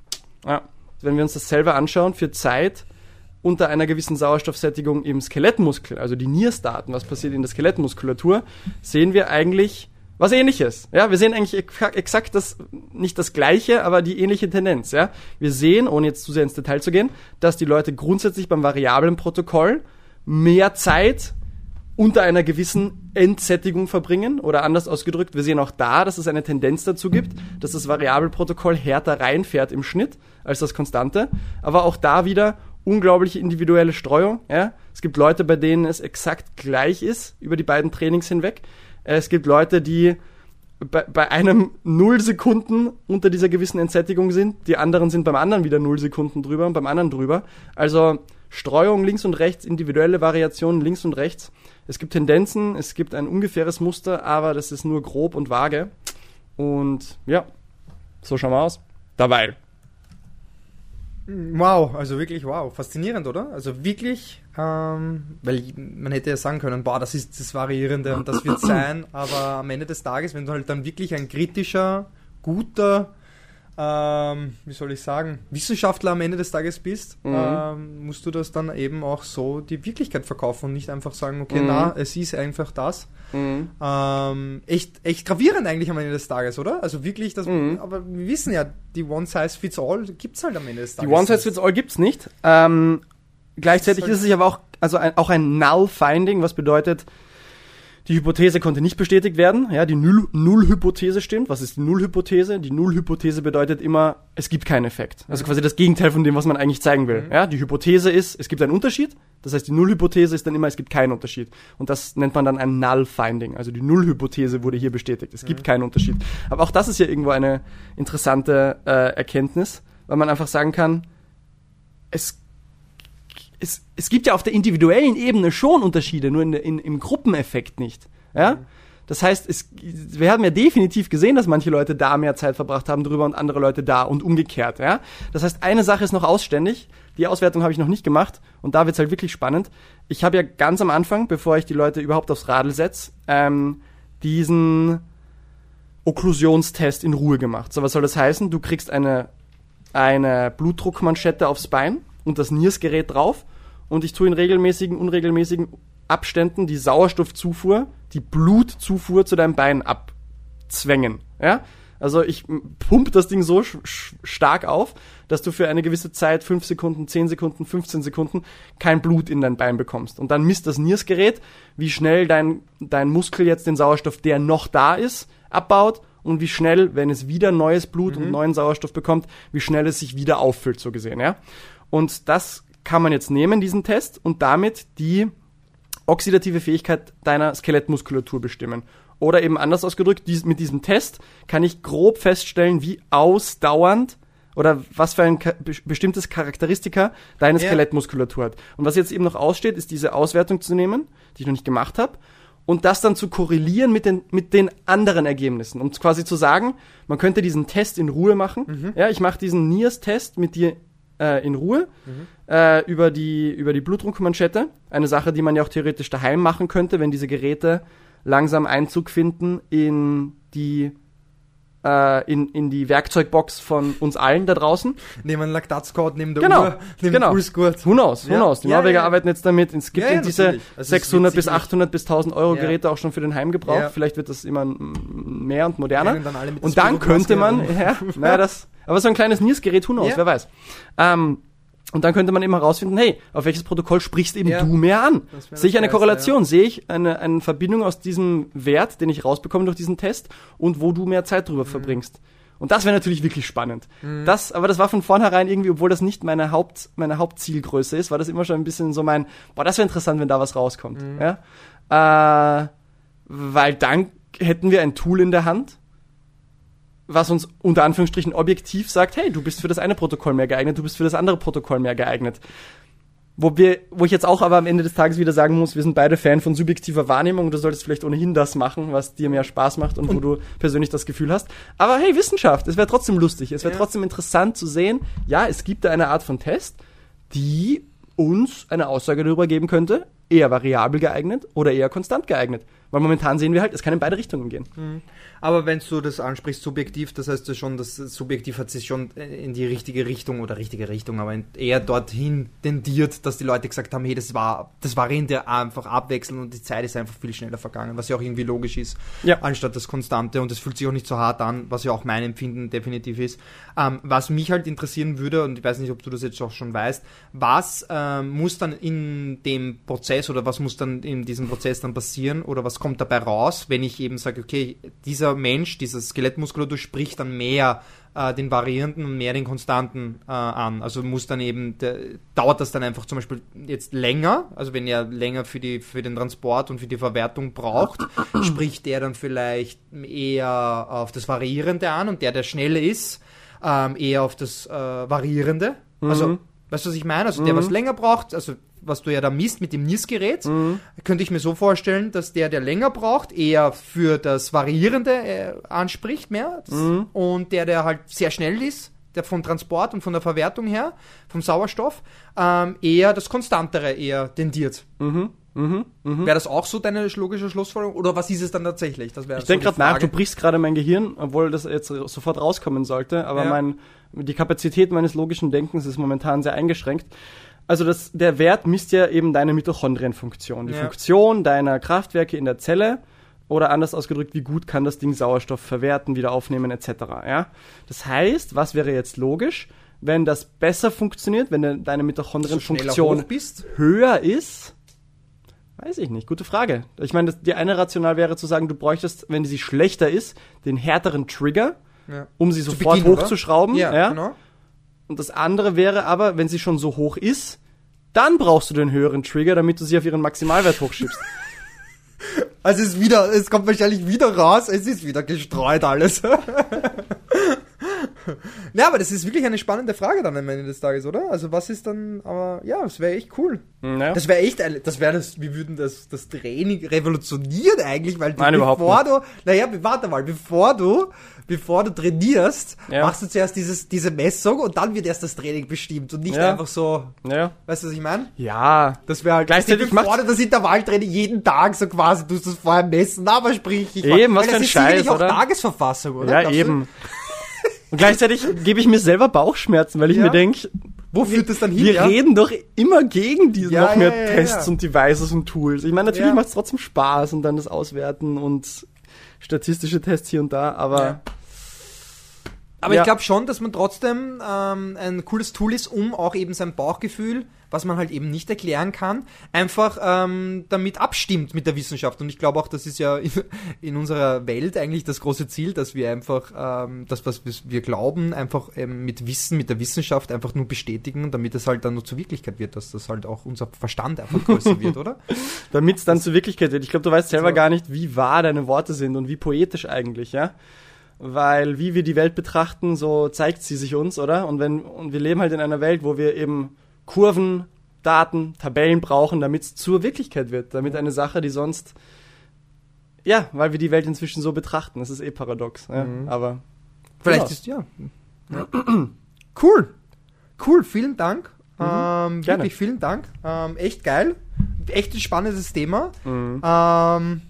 Ja. Wenn wir uns das selber anschauen, für Zeit unter einer gewissen Sauerstoffsättigung im Skelettmuskel, also die NIRS-Daten, was passiert in der Skelettmuskulatur, sehen wir eigentlich was ähnliches. Ja, wir sehen eigentlich exakt das, nicht das gleiche, aber die ähnliche Tendenz. Ja, wir sehen, ohne jetzt zu sehr ins Detail zu gehen, dass die Leute grundsätzlich beim variablen Protokoll mehr Zeit unter einer gewissen Entsättigung verbringen oder anders ausgedrückt, wir sehen auch da, dass es eine Tendenz dazu gibt, dass das Variabelprotokoll härter reinfährt im Schnitt als das Konstante, aber auch da wieder unglaubliche individuelle Streuung. Ja? Es gibt Leute, bei denen es exakt gleich ist über die beiden Trainings hinweg. Es gibt Leute, die bei, bei einem null Sekunden unter dieser gewissen Entsättigung sind, die anderen sind beim anderen wieder null Sekunden drüber und beim anderen drüber. Also Streuung links und rechts, individuelle Variationen links und rechts. Es gibt Tendenzen, es gibt ein ungefähres Muster, aber das ist nur grob und vage. Und ja, so schauen wir aus. Dabei. Wow, also wirklich wow, faszinierend, oder? Also wirklich, ähm, weil man hätte ja sagen können, boah, das ist das Variierende und das wird sein, aber am Ende des Tages, wenn du halt dann wirklich ein kritischer, guter ähm, wie soll ich sagen, Wissenschaftler am Ende des Tages bist, mhm. ähm, musst du das dann eben auch so die Wirklichkeit verkaufen und nicht einfach sagen, okay, mhm. na, es ist einfach das. Mhm. Ähm, echt, echt gravierend eigentlich am Ende des Tages, oder? Also wirklich, das, mhm. aber wir wissen ja, die One-Size-Fits-All gibt es halt am Ende des Tages. Die One-Size-Fits-All gibt es nicht. Ähm, gleichzeitig ist, halt ist es aber auch, also ein, auch ein Null-Finding, was bedeutet, die Hypothese konnte nicht bestätigt werden. Ja, die Null-Hypothese stimmt. Was ist die Null-Hypothese? Die Null-Hypothese bedeutet immer, es gibt keinen Effekt. Also quasi das Gegenteil von dem, was man eigentlich zeigen will. Mhm. Ja, die Hypothese ist, es gibt einen Unterschied. Das heißt, die Null-Hypothese ist dann immer, es gibt keinen Unterschied. Und das nennt man dann ein Null-Finding. Also die Null-Hypothese wurde hier bestätigt. Es gibt mhm. keinen Unterschied. Aber auch das ist ja irgendwo eine interessante äh, Erkenntnis, weil man einfach sagen kann, es es, es gibt ja auf der individuellen Ebene schon Unterschiede, nur in, in, im Gruppeneffekt nicht. Ja? Mhm. Das heißt, es, wir haben ja definitiv gesehen, dass manche Leute da mehr Zeit verbracht haben drüber und andere Leute da und umgekehrt. Ja? Das heißt, eine Sache ist noch ausständig. Die Auswertung habe ich noch nicht gemacht und da wird's halt wirklich spannend. Ich habe ja ganz am Anfang, bevor ich die Leute überhaupt aufs Radl setze, ähm, diesen Okklusionstest in Ruhe gemacht. So, was soll das heißen? Du kriegst eine, eine Blutdruckmanschette aufs Bein und das NIRS-Gerät drauf und ich tue in regelmäßigen, unregelmäßigen Abständen die Sauerstoffzufuhr, die Blutzufuhr zu deinem Bein abzwängen. Ja? Also ich pump das Ding so stark auf, dass du für eine gewisse Zeit, 5 Sekunden, 10 Sekunden, 15 Sekunden, kein Blut in dein Bein bekommst. Und dann misst das NIRS-Gerät, wie schnell dein, dein Muskel jetzt den Sauerstoff, der noch da ist, abbaut und wie schnell, wenn es wieder neues Blut mhm. und neuen Sauerstoff bekommt, wie schnell es sich wieder auffüllt, so gesehen. Ja? Und das kann man jetzt nehmen, diesen Test, und damit die oxidative Fähigkeit deiner Skelettmuskulatur bestimmen. Oder eben anders ausgedrückt, dies, mit diesem Test kann ich grob feststellen, wie ausdauernd oder was für ein bestimmtes Charakteristika deine ja. Skelettmuskulatur hat. Und was jetzt eben noch aussteht, ist diese Auswertung zu nehmen, die ich noch nicht gemacht habe, und das dann zu korrelieren mit den, mit den anderen Ergebnissen. Um quasi zu sagen, man könnte diesen Test in Ruhe machen. Mhm. Ja, ich mache diesen NIRS-Test mit dir äh, in Ruhe mhm. äh, über die, über die Blutdruckmanschette. Eine Sache, die man ja auch theoretisch daheim machen könnte, wenn diese Geräte langsam Einzug finden in die äh, in, in die Werkzeugbox von uns allen da draußen. Nehmen einen Laktatscode neben der genau, Uhr, neben genau. Pulsgurt. Who knows, who ja. knows. Die ja, Norweger ja, arbeiten jetzt damit. Es gibt diese also 600 bis 800 bis 1000 Euro Geräte auch schon für den Heimgebrauch. Vielleicht wird das immer mehr und moderner. Dann und dann könnte man, ja, naja, das, aber so ein kleines Niers-Gerät, who knows, wer weiß. Ähm, Und dann könnte man eben herausfinden, hey, auf welches Protokoll sprichst eben Ja. du mehr an? Sehe ich eine Korrelation? Sehe ich eine, eine Verbindung aus diesem Wert, den ich rausbekomme durch diesen Test und wo du mehr Zeit drüber verbringst? Und das wäre natürlich wirklich spannend. Das, aber das war von vornherein irgendwie, obwohl das nicht meine Haupt, meine Hauptzielgröße ist, war das immer schon ein bisschen so mein, boah, das wäre interessant, wenn da was rauskommt. Ja? Äh, weil dann hätten wir ein Tool in der Hand, was uns unter Anführungsstrichen objektiv sagt, hey, du bist für das eine Protokoll mehr geeignet, du bist für das andere Protokoll mehr geeignet. Wo, wir, wo ich jetzt auch aber am Ende des Tages wieder sagen muss, wir sind beide Fan von subjektiver Wahrnehmung und du solltest vielleicht ohnehin das machen, was dir mehr Spaß macht und, wo du persönlich das Gefühl hast. Aber hey, Wissenschaft, es wäre trotzdem lustig, es wäre Ja. trotzdem interessant zu sehen, ja, es gibt da eine Art von Test, die uns eine Aussage darüber geben könnte, eher variabel geeignet oder eher konstant geeignet. Weil momentan sehen wir halt, es kann in beide Richtungen gehen. Aber wenn du das ansprichst, subjektiv, das heißt ja schon, dass subjektiv hat sich schon in die richtige Richtung oder richtige Richtung, aber eher dorthin tendiert, dass die Leute gesagt haben, hey, das war, das Variante einfach abwechseln und die Zeit ist einfach viel schneller vergangen, was ja auch irgendwie logisch ist, Ja. anstatt das Konstante und es fühlt sich auch nicht so hart an, was ja auch mein Empfinden definitiv ist. Ähm, was mich halt interessieren würde, und ich weiß nicht, ob du das jetzt auch schon weißt, was ähm, muss dann in dem Prozess oder was muss dann in diesem Prozess dann passieren oder was kommt dabei raus, wenn ich eben sage, okay, dieser Mensch, diese Skelettmuskulatur spricht dann mehr äh, den Variierenden und mehr den Konstanten äh, an. Also muss dann eben, der, dauert das dann einfach zum Beispiel jetzt länger, also wenn er länger für, die, für den Transport und für die Verwertung braucht, spricht der dann vielleicht eher auf das Variierende an und der, der schnell ist, ähm, eher auf das äh, Variierende. Also, weißt du, was ich meine? Also der, was länger braucht, also was du ja da misst mit dem NIS-Gerät, könnte ich mir so vorstellen, dass der, der länger braucht, eher für das Variierende äh, anspricht mehr das, und der, der halt sehr schnell ist, der vom Transport und von der Verwertung her, vom Sauerstoff, ähm, eher das Konstantere eher tendiert. Mhm, mhm, mhm. Wäre das auch so deine logische Schlussfolgerung oder was ist es dann tatsächlich? Das Ich denke so die gerade nach, du brichst gerade mein Gehirn, obwohl das jetzt sofort rauskommen sollte, aber Ja. mein, die Kapazität meines logischen Denkens ist momentan sehr eingeschränkt. Also das, der Wert misst ja eben deine Mitochondrienfunktion, die Ja. Funktion deiner Kraftwerke in der Zelle oder anders ausgedrückt, wie gut kann das Ding Sauerstoff verwerten, wieder aufnehmen etc. Ja? Das heißt, was wäre jetzt logisch, wenn das besser funktioniert, wenn de, deine Mitochondrienfunktion höher ist? Weiß ich nicht, gute Frage. Ich meine, die eine Rational wäre zu sagen, du bräuchtest, wenn sie schlechter ist, den härteren Trigger, Ja. um sie Zu sofort Beginn, oder? hochzuschrauben. Ja, genau. Und das andere wäre aber, wenn sie schon so hoch ist, dann brauchst du den höheren Trigger, damit du sie auf ihren Maximalwert hochschiebst. Also es ist wieder, es kommt wahrscheinlich wieder raus, es ist wieder gestreut alles. ja, aber das ist wirklich eine spannende Frage dann am Ende des Tages, oder? Also was ist dann, aber ja, das wäre echt cool. ja. Das wäre echt, das wäre das, wir würden das, das Training revolutionieren eigentlich, weil du, Nein, bevor du, naja, warte mal, bevor du, bevor du trainierst, Ja. machst du zuerst dieses, diese Messung und dann wird erst das Training bestimmt und nicht Ja. einfach so, ja. weißt du, was ich meine? Ja. Das wäre halt Gleichzeitig bevor macht's- du das Intervalltraining jeden Tag so quasi, du das vorher messen, aber sprich ich Eben, was weil für ein das ist Scheiß, oder? Tagesverfassung, oder? Ja, Glaubst du? Und gleichzeitig gebe ich mir selber Bauchschmerzen, weil ich Ja. mir denke, Wo führt das dann hin? wir ja? reden doch immer gegen die Ja, noch mehr Tests und Devices und Tools. Ich meine, natürlich macht es trotzdem Spaß und dann das Auswerten und statistische Tests hier und da, aber. Aber ich glaube schon, dass man trotzdem ähm, ein cooles Tool ist, um auch eben sein Bauchgefühl, was man halt eben nicht erklären kann, einfach ähm, damit abstimmt mit der Wissenschaft. Und ich glaube auch, das ist ja in, in unserer Welt eigentlich das große Ziel, dass wir einfach ähm, das, was wir glauben, einfach ähm, mit Wissen, mit der Wissenschaft einfach nur bestätigen, damit es halt dann nur zur Wirklichkeit wird, dass das halt auch unser Verstand einfach größer wird, oder? damit es dann zur Wirklichkeit wird. Ich glaube, du weißt selber So. gar nicht, wie wahr deine Worte sind und wie poetisch eigentlich, ja? Weil wie wir die Welt betrachten, so zeigt sie sich uns, oder? Und wenn und wir leben halt in einer Welt, wo wir eben Kurven, Daten, Tabellen brauchen, damit es zur Wirklichkeit wird, damit eine Sache, die sonst ja, weil wir die Welt inzwischen so betrachten. Das ist eh paradox, ja? Mhm. aber Vielleicht Genau. ist, ja. Cool. Cool, vielen Dank. Mhm. Ähm, Gerne. wirklich vielen Dank. Ähm, echt geil. Echt ein spannendes Thema. mhm. Ähm,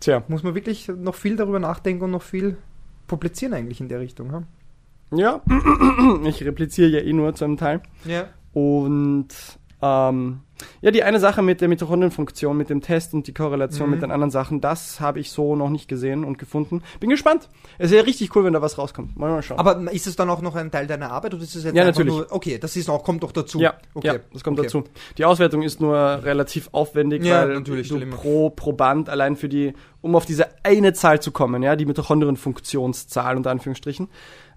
tja, muss man wirklich noch viel darüber nachdenken und noch viel publizieren eigentlich in der Richtung. Ha? Ja, ich repliziere ja eh nur zu einem Teil. Ja. Und ähm, Ja, die eine Sache mit der Mitochondrienfunktion, mit dem Test und die Korrelation Mhm. mit den anderen Sachen, das habe ich so noch nicht gesehen und gefunden. Bin gespannt. Es wäre richtig cool, wenn da was rauskommt. Mal, mal schauen. Aber ist es dann auch noch ein Teil deiner Arbeit oder ist es jetzt Ja, natürlich. Nur, okay, das ist auch, kommt doch dazu. ja, okay. ja, das kommt okay. dazu. Die Auswertung ist nur relativ aufwendig, Ja, weil natürlich, du pro Proband allein für die, um auf diese eine Zahl zu kommen, ja, die Mitochondrienfunktionszahl unter Anführungsstrichen.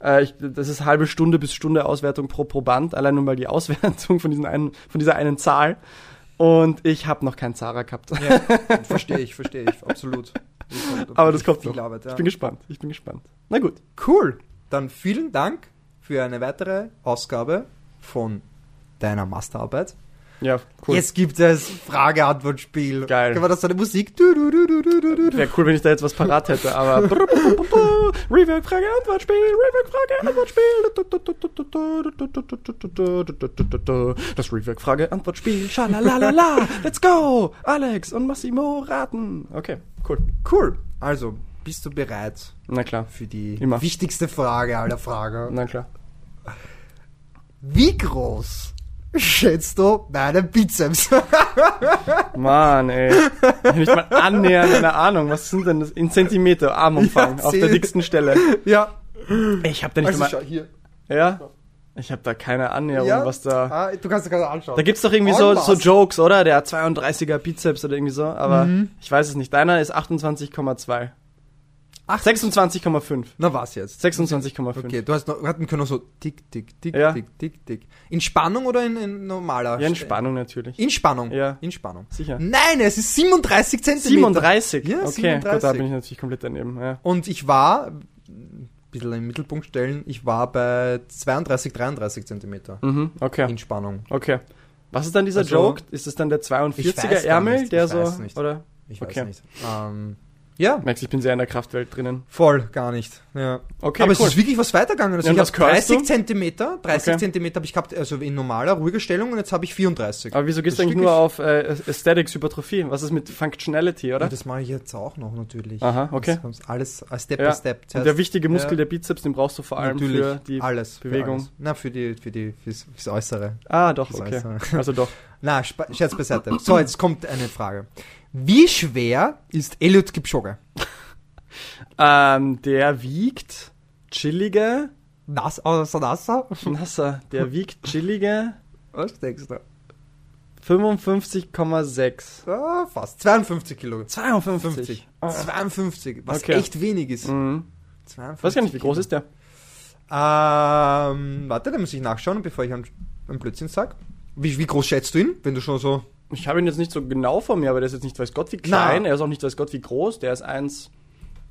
Äh, ich, das ist halbe Stunde bis Stunde Auswertung pro Proband, allein nur mal die Auswertung von, diesen einen, von dieser einen Zahl. Und ich habe noch keinen Zara gehabt. Ja, verstehe ich, verstehe ich, absolut. Aber das kommt viel noch. Arbeit, ja. Ich bin gespannt. Ich bin gespannt. Na gut. Cool. Dann vielen Dank für eine weitere Ausgabe von deiner Masterarbeit. Ja, cool. Jetzt gibt es Frage-Antwort-Spiel. Geil. Kann man das so eine Musik? Du, du, du, du, du, du, du. Wäre cool, wenn ich da jetzt was parat hätte, aber. Rework, Frage, Antwortspiel, Rework, Frage, Antwortspiel. Das Rework, Frage, Antwortspiel. Schalalalala. Let's go. Alex und Massimo raten. Okay, cool. Cool. Also, bist du bereit Na klar. für die Immer. wichtigste Frage aller Fragen? Na klar. Wie groß schätzt du deinen Bizeps? Mann, ey. Nicht mal annähernd eine Ahnung. Was sind denn das? In Zentimeter Armumfang. Ja, auf der dicksten Stelle. ja. Ich hab da nicht Also mal. schau hier. Ja? Ich hab da keine Annäherung, Ja, was da. Ah, du kannst dir gerade anschauen. Da gibt's doch irgendwie so, so Jokes, oder? Der hat 32er Bizeps oder irgendwie so, aber Mhm. ich weiß es nicht. Deiner ist 28,2. Ach, 26,5. Na was jetzt? 26,5. Okay, du hast noch, wir hatten können so tick, tick, tick, Ja. tick, tick, tick. In Spannung oder in, in normaler? Ja, in Spannung natürlich. In Spannung. Ja. In Spannung. Sicher. Nein, es ist 37 Zentimeter. 37? Ja, okay, 37. gut, da bin ich natürlich komplett daneben. Ja. Und ich war, ein bisschen im Mittelpunkt stellen, ich war bei 32, 33 Zentimeter. Mhm, okay, In Spannung. okay. Was ist dann dieser Also- Joke? Ist es dann der Ich weiß 42er gar Ärmel, nicht, der ich so, weiß nicht. oder? Ich weiß Okay. nicht. Ähm, ja, Merkst, ich bin sehr in der Kraftwelt drinnen. voll, gar nicht. Ja. Okay, Aber cool. es ist wirklich was weitergegangen. Also Ja, ich habe curlst 30 du? Zentimeter, 30 Okay. Zentimeter habe ich gehabt, also in normaler, ruhiger Stellung und jetzt habe ich 34. Aber wieso gehst Das du eigentlich nur auf äh, Aesthetics, Hypertrophie? Was ist mit Functionality, oder? Ja, das mache ich jetzt auch noch natürlich. Aha, okay. Alles äh, Step by Step. Und der wichtige Muskel, der Bizeps, den brauchst du vor allem natürlich für die... alles, für Bewegung. Alles. Na, für die, für die, fürs, fürs Äußere. Ah, doch, Das okay. Äußere. Also doch. Na, Scherz beiseite. So, jetzt kommt eine Frage. Wie schwer ist Eliud Kipchoge? Ähm, der wiegt chillige... Nass, außer Nasser? Nasser, der wiegt chillige Was denkst du? 55,6. Ah, fast. 52 Kilo. 52. 50. 52, was Okay. echt wenig ist. Mhm. 52 Weiß gar nicht, wie groß ist der? Ähm, warte, da muss ich nachschauen, bevor ich einen, einen Blödsinn sag. Wie, wie groß schätzt du ihn, wenn du schon so... Ich habe ihn jetzt nicht so genau vor mir, aber der ist jetzt nicht weiß Gott wie klein. Na. Er ist auch nicht weiß Gott wie groß. Der ist 1,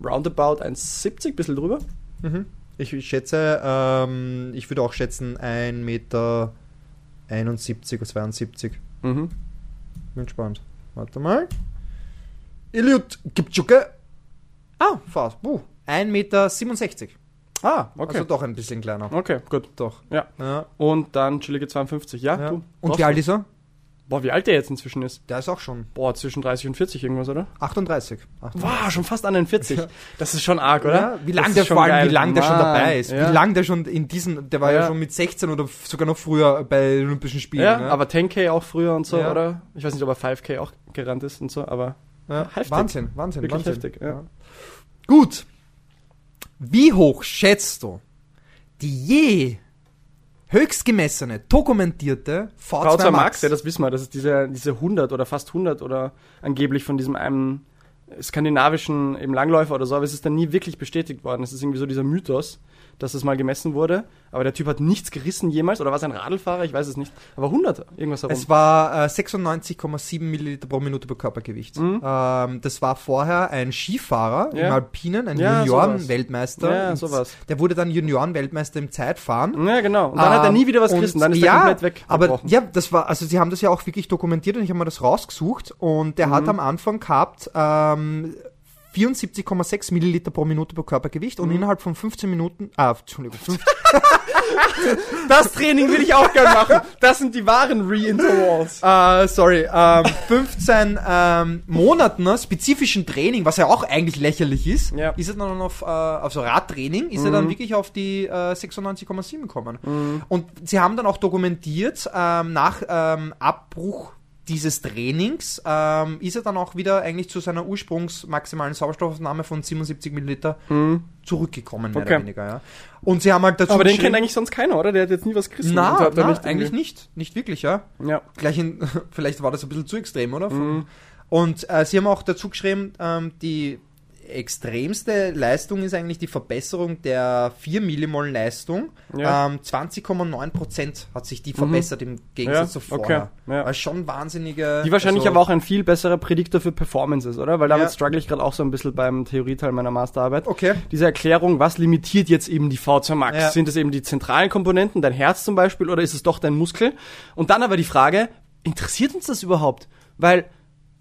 roundabout 1,70, bisschen drüber. Mhm. Ich, ich schätze, ähm, ich würde auch schätzen 1,71 Meter 71 oder 72. Mhm. Bin gespannt. Warte mal. Eliud Kipchoge. Ah, fast. Uh, 1,67 Meter. Ah, okay. Also doch ein bisschen kleiner. okay, gut. Doch. Ja. Ja. Und dann chillige 52. Ja, ja. du. Und wie alt ist er? Boah, wie alt der jetzt inzwischen ist? Der ist auch schon Boah, zwischen 30 und 40 irgendwas, oder? 38. 38. Wow, schon fast an den 40. Ja. Das ist schon arg, oder? Ja, wie lange der vor allem, geil. wie lang der schon dabei ist. Ja. Wie lange der schon in diesen, der war ja. Ja. schon mit 16 oder sogar noch früher bei den Olympischen Spielen. Ja, ne? aber 10k auch früher und so, oder? Ich weiß nicht, ob er 5k auch gerannt ist und so, aber ja. heftig. Wahnsinn, Wahnsinn, Wirklich Wahnsinn. heftig, ja. Gut. Wie hoch schätzt du die je höchst gemessene, dokumentierte V2, V2 Max? Max, ja, das wissen wir, das ist diese, diese 100 oder fast 100 oder angeblich von diesem einen skandinavischen eben Langläufer oder so, aber es ist dann nie wirklich bestätigt worden. Es ist irgendwie so dieser Mythos, dass es mal gemessen wurde, aber der Typ hat nichts gerissen jemals oder war es ein Radlfahrer? Ich weiß es nicht. Aber 100, irgendwas herum. Es war äh, 96,7 Milliliter pro Minute pro Körpergewicht. Mhm. Ähm, das war vorher ein Skifahrer im Ja. Alpinen, ein Ja, Junioren-Weltmeister. Ja, Im- sowas. Der wurde dann Junioren-Weltmeister im Zeitfahren. ja, genau. Und dann hat er nie wieder was Ähm, gerissen, dann ist ja, er komplett weg. Aber ja, das war, also sie haben das ja auch wirklich dokumentiert und ich habe mir das rausgesucht und der Mhm. hat am Anfang gehabt ähm, 74,6 Milliliter pro Minute pro Körpergewicht Mhm. und innerhalb von 15 Minuten, ah, Entschuldigung, fünf, das Training will ich auch gerne machen. Das sind die wahren Re-Intervals. äh, sorry, ähm, 15 ähm, Monaten ne, spezifischen Training, was ja auch eigentlich lächerlich ist, Ja. ist er dann auf, äh, auf so Radtraining, ist er dann wirklich auf die äh, 96,7 gekommen. Und sie haben dann auch dokumentiert, ähm, nach ähm, Abbruch dieses Trainings ähm, ist er dann auch wieder eigentlich zu seiner ursprungsmaximalen Sauerstoffaufnahme von 77 Milliliter zurückgekommen, mehr Mhm. Okay. oder weniger. Ja. Und sie haben halt dazu Aber den kennt eigentlich sonst keiner, oder? Der hat jetzt nie was gerissen. na, Und hat na, nicht eigentlich nicht. Nicht wirklich, ja. Ja. Gleich in, vielleicht war das ein bisschen zu extrem, oder? Mhm. Und äh, sie haben auch dazu geschrieben, ähm, die extremste Leistung ist eigentlich die Verbesserung der 4 Millimol Leistung. Ja. Ähm, 20,9 Prozent hat sich die verbessert im Gegensatz Ja, zu vorher. okay, ja. Also schon wahnsinnige. Die wahrscheinlich also, aber auch ein viel besserer Prädiktor für Performance ist, oder? Weil damit Ja. struggle ich gerade auch so ein bisschen beim Theorieteil meiner Masterarbeit. Okay. Diese Erklärung, was limitiert jetzt eben die V2 Max? Ja. Sind es eben die zentralen Komponenten, dein Herz zum Beispiel, oder ist es doch dein Muskel? Und dann aber die Frage, interessiert uns das überhaupt? Weil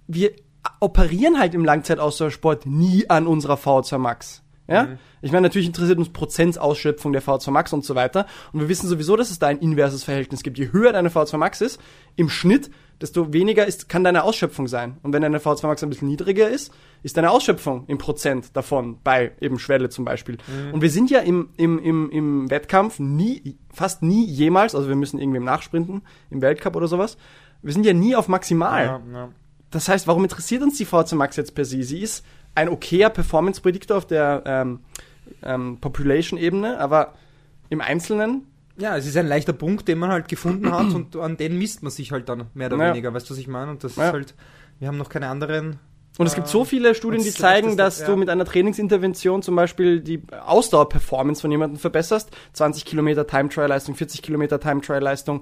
wir operieren halt im Langzeitausdauersport nie an unserer V2 Max. Ja? Ich meine, natürlich interessiert uns Prozentsausschöpfung der V2 Max und so weiter. Und wir wissen sowieso, dass es da ein inverses Verhältnis gibt. Je höher deine V2 Max ist, im Schnitt, desto weniger ist, kann deine Ausschöpfung sein. Und wenn deine V2 Max ein bisschen niedriger ist, ist deine Ausschöpfung im Prozent davon, bei eben Schwelle zum Beispiel. Und wir sind ja im, im, im, im Wettkampf nie, fast nie jemals, also wir müssen irgendwie im Nachsprinten, im Weltcup oder sowas, wir sind ja nie auf maximal. Ja, ja. Das heißt, warum interessiert uns die V2 Max jetzt per se? Sie ist ein okayer Performance-Predictor auf der ähm, ähm, Population-Ebene, aber im Einzelnen, ja, es ist ein leichter Punkt, den man halt gefunden hat und an den misst man sich halt dann mehr oder Ja. weniger. Weißt du, was ich meine? Und das Ja. ist halt, wir haben noch keine anderen. und es gibt so viele Studien, die zeigen, dass das, du mit einer Trainingsintervention zum Beispiel die Ausdauer-Performance von jemandem verbesserst. 20 Kilometer Time-Trial-Leistung, 40 Kilometer Time-Trial-Leistung,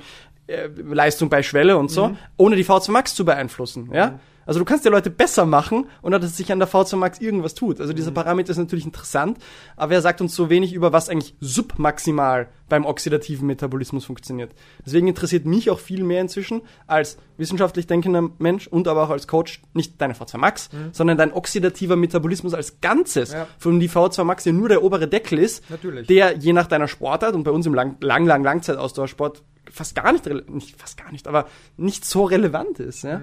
äh, Leistung bei Schwelle und so, ohne die V2 Max zu beeinflussen, ja? Also du kannst ja Leute besser machen, ohne dass sich an der V2 Max irgendwas tut. Also dieser Parameter ist natürlich interessant, aber er sagt uns so wenig über, was eigentlich submaximal beim oxidativen Metabolismus funktioniert. Deswegen interessiert mich auch viel mehr inzwischen als wissenschaftlich denkender Mensch und aber auch als Coach nicht deine V2 Max, sondern dein oxidativer Metabolismus als Ganzes, Ja. von dem die V2 Max ja nur der obere Deckel ist, Natürlich. der je nach deiner Sportart und bei uns im lang, lang, lang Langzeitausdauersport fast gar nicht, nicht fast gar nicht, aber nicht so relevant ist, ja.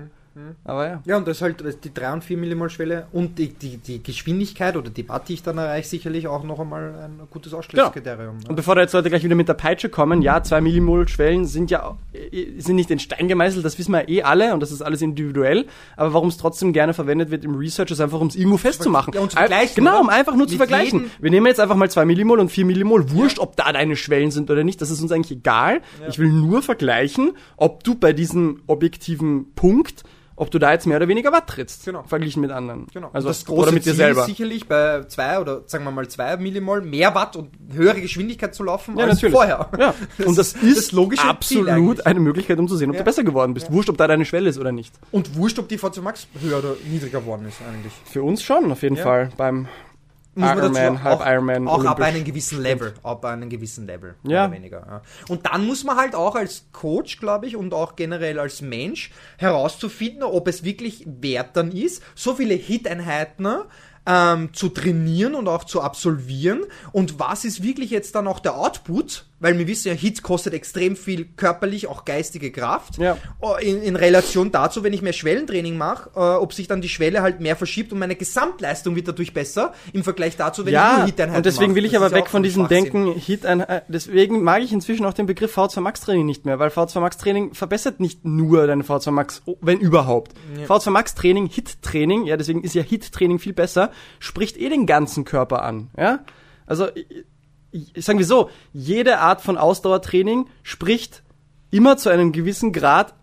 Aber ja. Ja, und das ist halt die 3 und 4 Millimol Schwelle und die, die, die Geschwindigkeit oder die Watt, die ich dann erreiche, sicherlich auch noch einmal ein gutes Ausschlusskriterium. Und bevor da jetzt Leute gleich wieder mit der Peitsche kommen, ja, 2 Millimol Schwellen sind ja äh, sind nicht in Stein gemeißelt, das wissen wir eh alle und das ist alles individuell, aber warum es trotzdem gerne verwendet wird im Research ist einfach, um es irgendwo festzumachen. Ja, und zu vergleichen, Genau, oder? um einfach nur zu Mit vergleichen. jedem- Wir nehmen jetzt einfach mal 2 Millimol und 4 Millimol, wurscht, ob da deine Schwellen sind oder nicht, das ist uns eigentlich egal. Ich will nur vergleichen, ob du bei diesem objektiven Punkt ob du da jetzt mehr oder weniger Watt trittst, Genau. verglichen mit anderen. Genau. Also, das große oder mit dir Ziel selber. ist sicherlich bei 2 oder sagen wir mal 2 Millimol mehr Watt und höhere Geschwindigkeit zu laufen Ja, als natürlich. vorher. Ja. Und das ist das absolut eine Möglichkeit, um zu sehen, ob Ja. du besser geworden bist. Wurscht, ob da deine Schwelle ist oder nicht. Und wurscht, ob die V2 Max höher oder niedriger geworden ist eigentlich. Für uns schon, auf jeden Ja. Fall. Beim Muss man dazu halb auch, Ironman, auch ab einem gewissen Level, ab einem gewissen Level, mehr Ja. oder weniger. Ja. Und dann muss man halt auch als Coach, glaube ich, und auch generell als Mensch herauszufinden, ob es wirklich wert dann ist, so viele Hit-Einheiten ähm, zu trainieren und auch zu absolvieren und was ist wirklich jetzt dann auch der Output, weil wir wissen ja, Hit kostet extrem viel körperlich, auch geistige Kraft. Ja. Oh, In, in Relation dazu, wenn ich mehr Schwellentraining mache, äh, ob sich dann die Schwelle halt mehr verschiebt und meine Gesamtleistung wird dadurch besser im Vergleich dazu, wenn ich Ja, nur Hit-Einheiten und deswegen mache. will ich Das aber ja weg von diesem. Denken, Hit ein, äh, deswegen mag ich inzwischen auch den Begriff V2 Max Training nicht mehr, weil V2 Max Training verbessert nicht nur deine V2 Max, wenn überhaupt. V2 Max Training, Hit Training, ja, deswegen ist ja Hit Training viel besser, spricht eh den ganzen Körper an, ja? Also, ich, ich, sagen wir so, jede Art von Ausdauertraining spricht immer zu einem gewissen Grad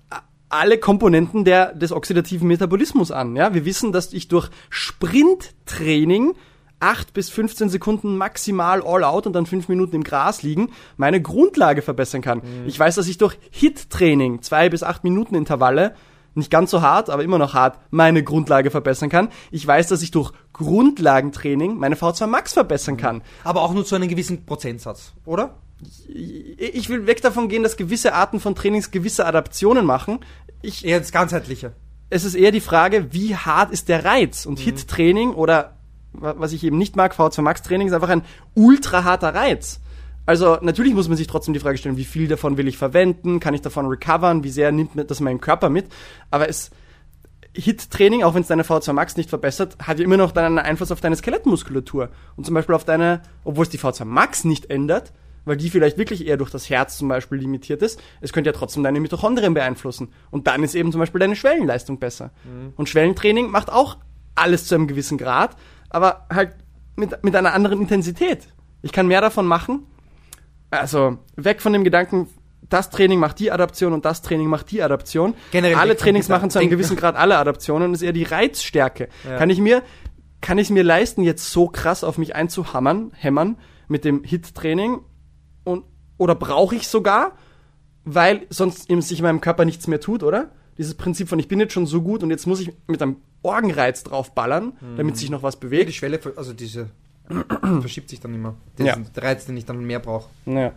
alle Komponenten der, des oxidativen Metabolismus an. Ja? Wir wissen, dass ich durch Sprinttraining 8 bis 15 Sekunden maximal all out und dann 5 Minuten im Gras liegen, meine Grundlage verbessern kann. Ich weiß, dass ich durch Hit-Training 2 bis 8 Minuten Intervalle nicht ganz so hart, aber immer noch hart, meine Grundlage verbessern kann. Ich weiß, dass ich durch Grundlagentraining meine V2 Max verbessern kann. Aber auch nur zu einem gewissen Prozentsatz, oder? ich will weg davon gehen, dass gewisse Arten von Trainings gewisse Adaptionen machen. Ich, Eher das Ganzheitliche. es ist eher die Frage, wie hart ist der Reiz? Und Hit-Training oder wa- was ich eben nicht mag, V2 Max-Training ist einfach ein ultra harter Reiz. Also natürlich muss man sich trotzdem die Frage stellen, wie viel davon will ich verwenden? Kann ich davon recovern? Wie sehr nimmt das mein Körper mit? Aber es Hit-Training, auch wenn es deine V2 Max nicht verbessert, hat ja immer noch dann einen Einfluss auf deine Skelettmuskulatur. Und zum Beispiel auf deine, obwohl es die V2 Max nicht ändert, weil die vielleicht wirklich eher durch das Herz zum Beispiel limitiert ist. Es könnte ja trotzdem deine Mitochondrien beeinflussen. Und dann ist eben zum Beispiel deine Schwellenleistung besser. Und Schwellentraining macht auch alles zu einem gewissen Grad, aber halt mit, mit einer anderen Intensität. Ich kann mehr davon machen. Also weg von dem Gedanken, das Training macht die Adaption und das Training macht die Adaption. Generell alle Trainings machen zu einem gewissen Grad alle Adaptionen und ist eher die Reizstärke. Ja. Kann ich mir, kann ich mir leisten, jetzt so krass auf mich einzuhammern, hämmern mit dem Hit-Training und oder brauche ich sogar, weil sonst eben sich in meinem Körper nichts mehr tut, oder? Dieses Prinzip von ich bin jetzt schon so gut und jetzt muss ich mit einem Orgenreiz draufballern, Mhm. damit sich noch was bewegt. die Schwelle, also diese verschiebt sich dann immer. Ja. Diesen Reiz, den ich dann mehr brauche. Ja.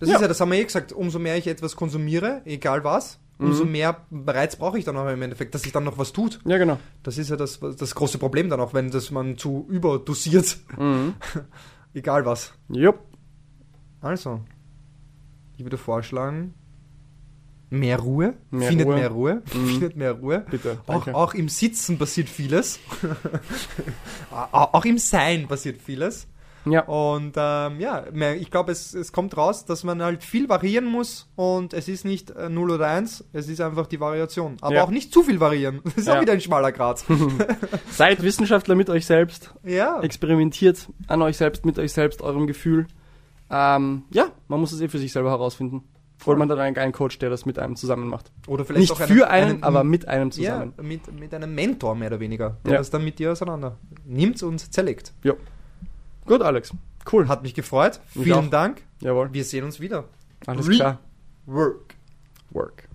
Das Ja. ist ja, das haben wir eh gesagt, umso mehr ich etwas konsumiere, egal was, umso Mhm. mehr Reiz brauche ich dann auch im Endeffekt, dass sich dann noch was tut. ja, genau. Das ist ja das, das große Problem dann auch, wenn das man zu überdosiert. Mhm. egal was. Jupp. Also, ich würde vorschlagen, mehr Ruhe. Mehr findet Ruhe. mehr Ruhe. Mhm. Findet mehr Ruhe. Bitte. Auch, auch im Sitzen passiert vieles. auch im Sein passiert vieles. Ja. Und ähm, ja, ich glaube, es, es kommt raus, dass man halt viel variieren muss und es ist nicht äh, 0 oder 1, es ist einfach die Variation. Aber Ja. auch nicht zu viel variieren. Das ist Ja. auch wieder ein schmaler Grad. Seid Wissenschaftler mit euch selbst. ja. Experimentiert an euch selbst, mit euch selbst, eurem Gefühl. Ähm, ja, man muss es eh für sich selber herausfinden. Voll. Oder man hat einen geilen Coach, der das mit einem zusammen macht. Oder vielleicht Nicht auch für einen, aber mit einem ja, zusammen. mit, mit einem Mentor mehr oder weniger, der Ja. das dann mit dir auseinander nimmt und zerlegt. Gut, Alex. Cool. Hat mich gefreut. Vielen. Dank. Jawohl. Wir sehen uns wieder. Alles Re- klar. Work. Work.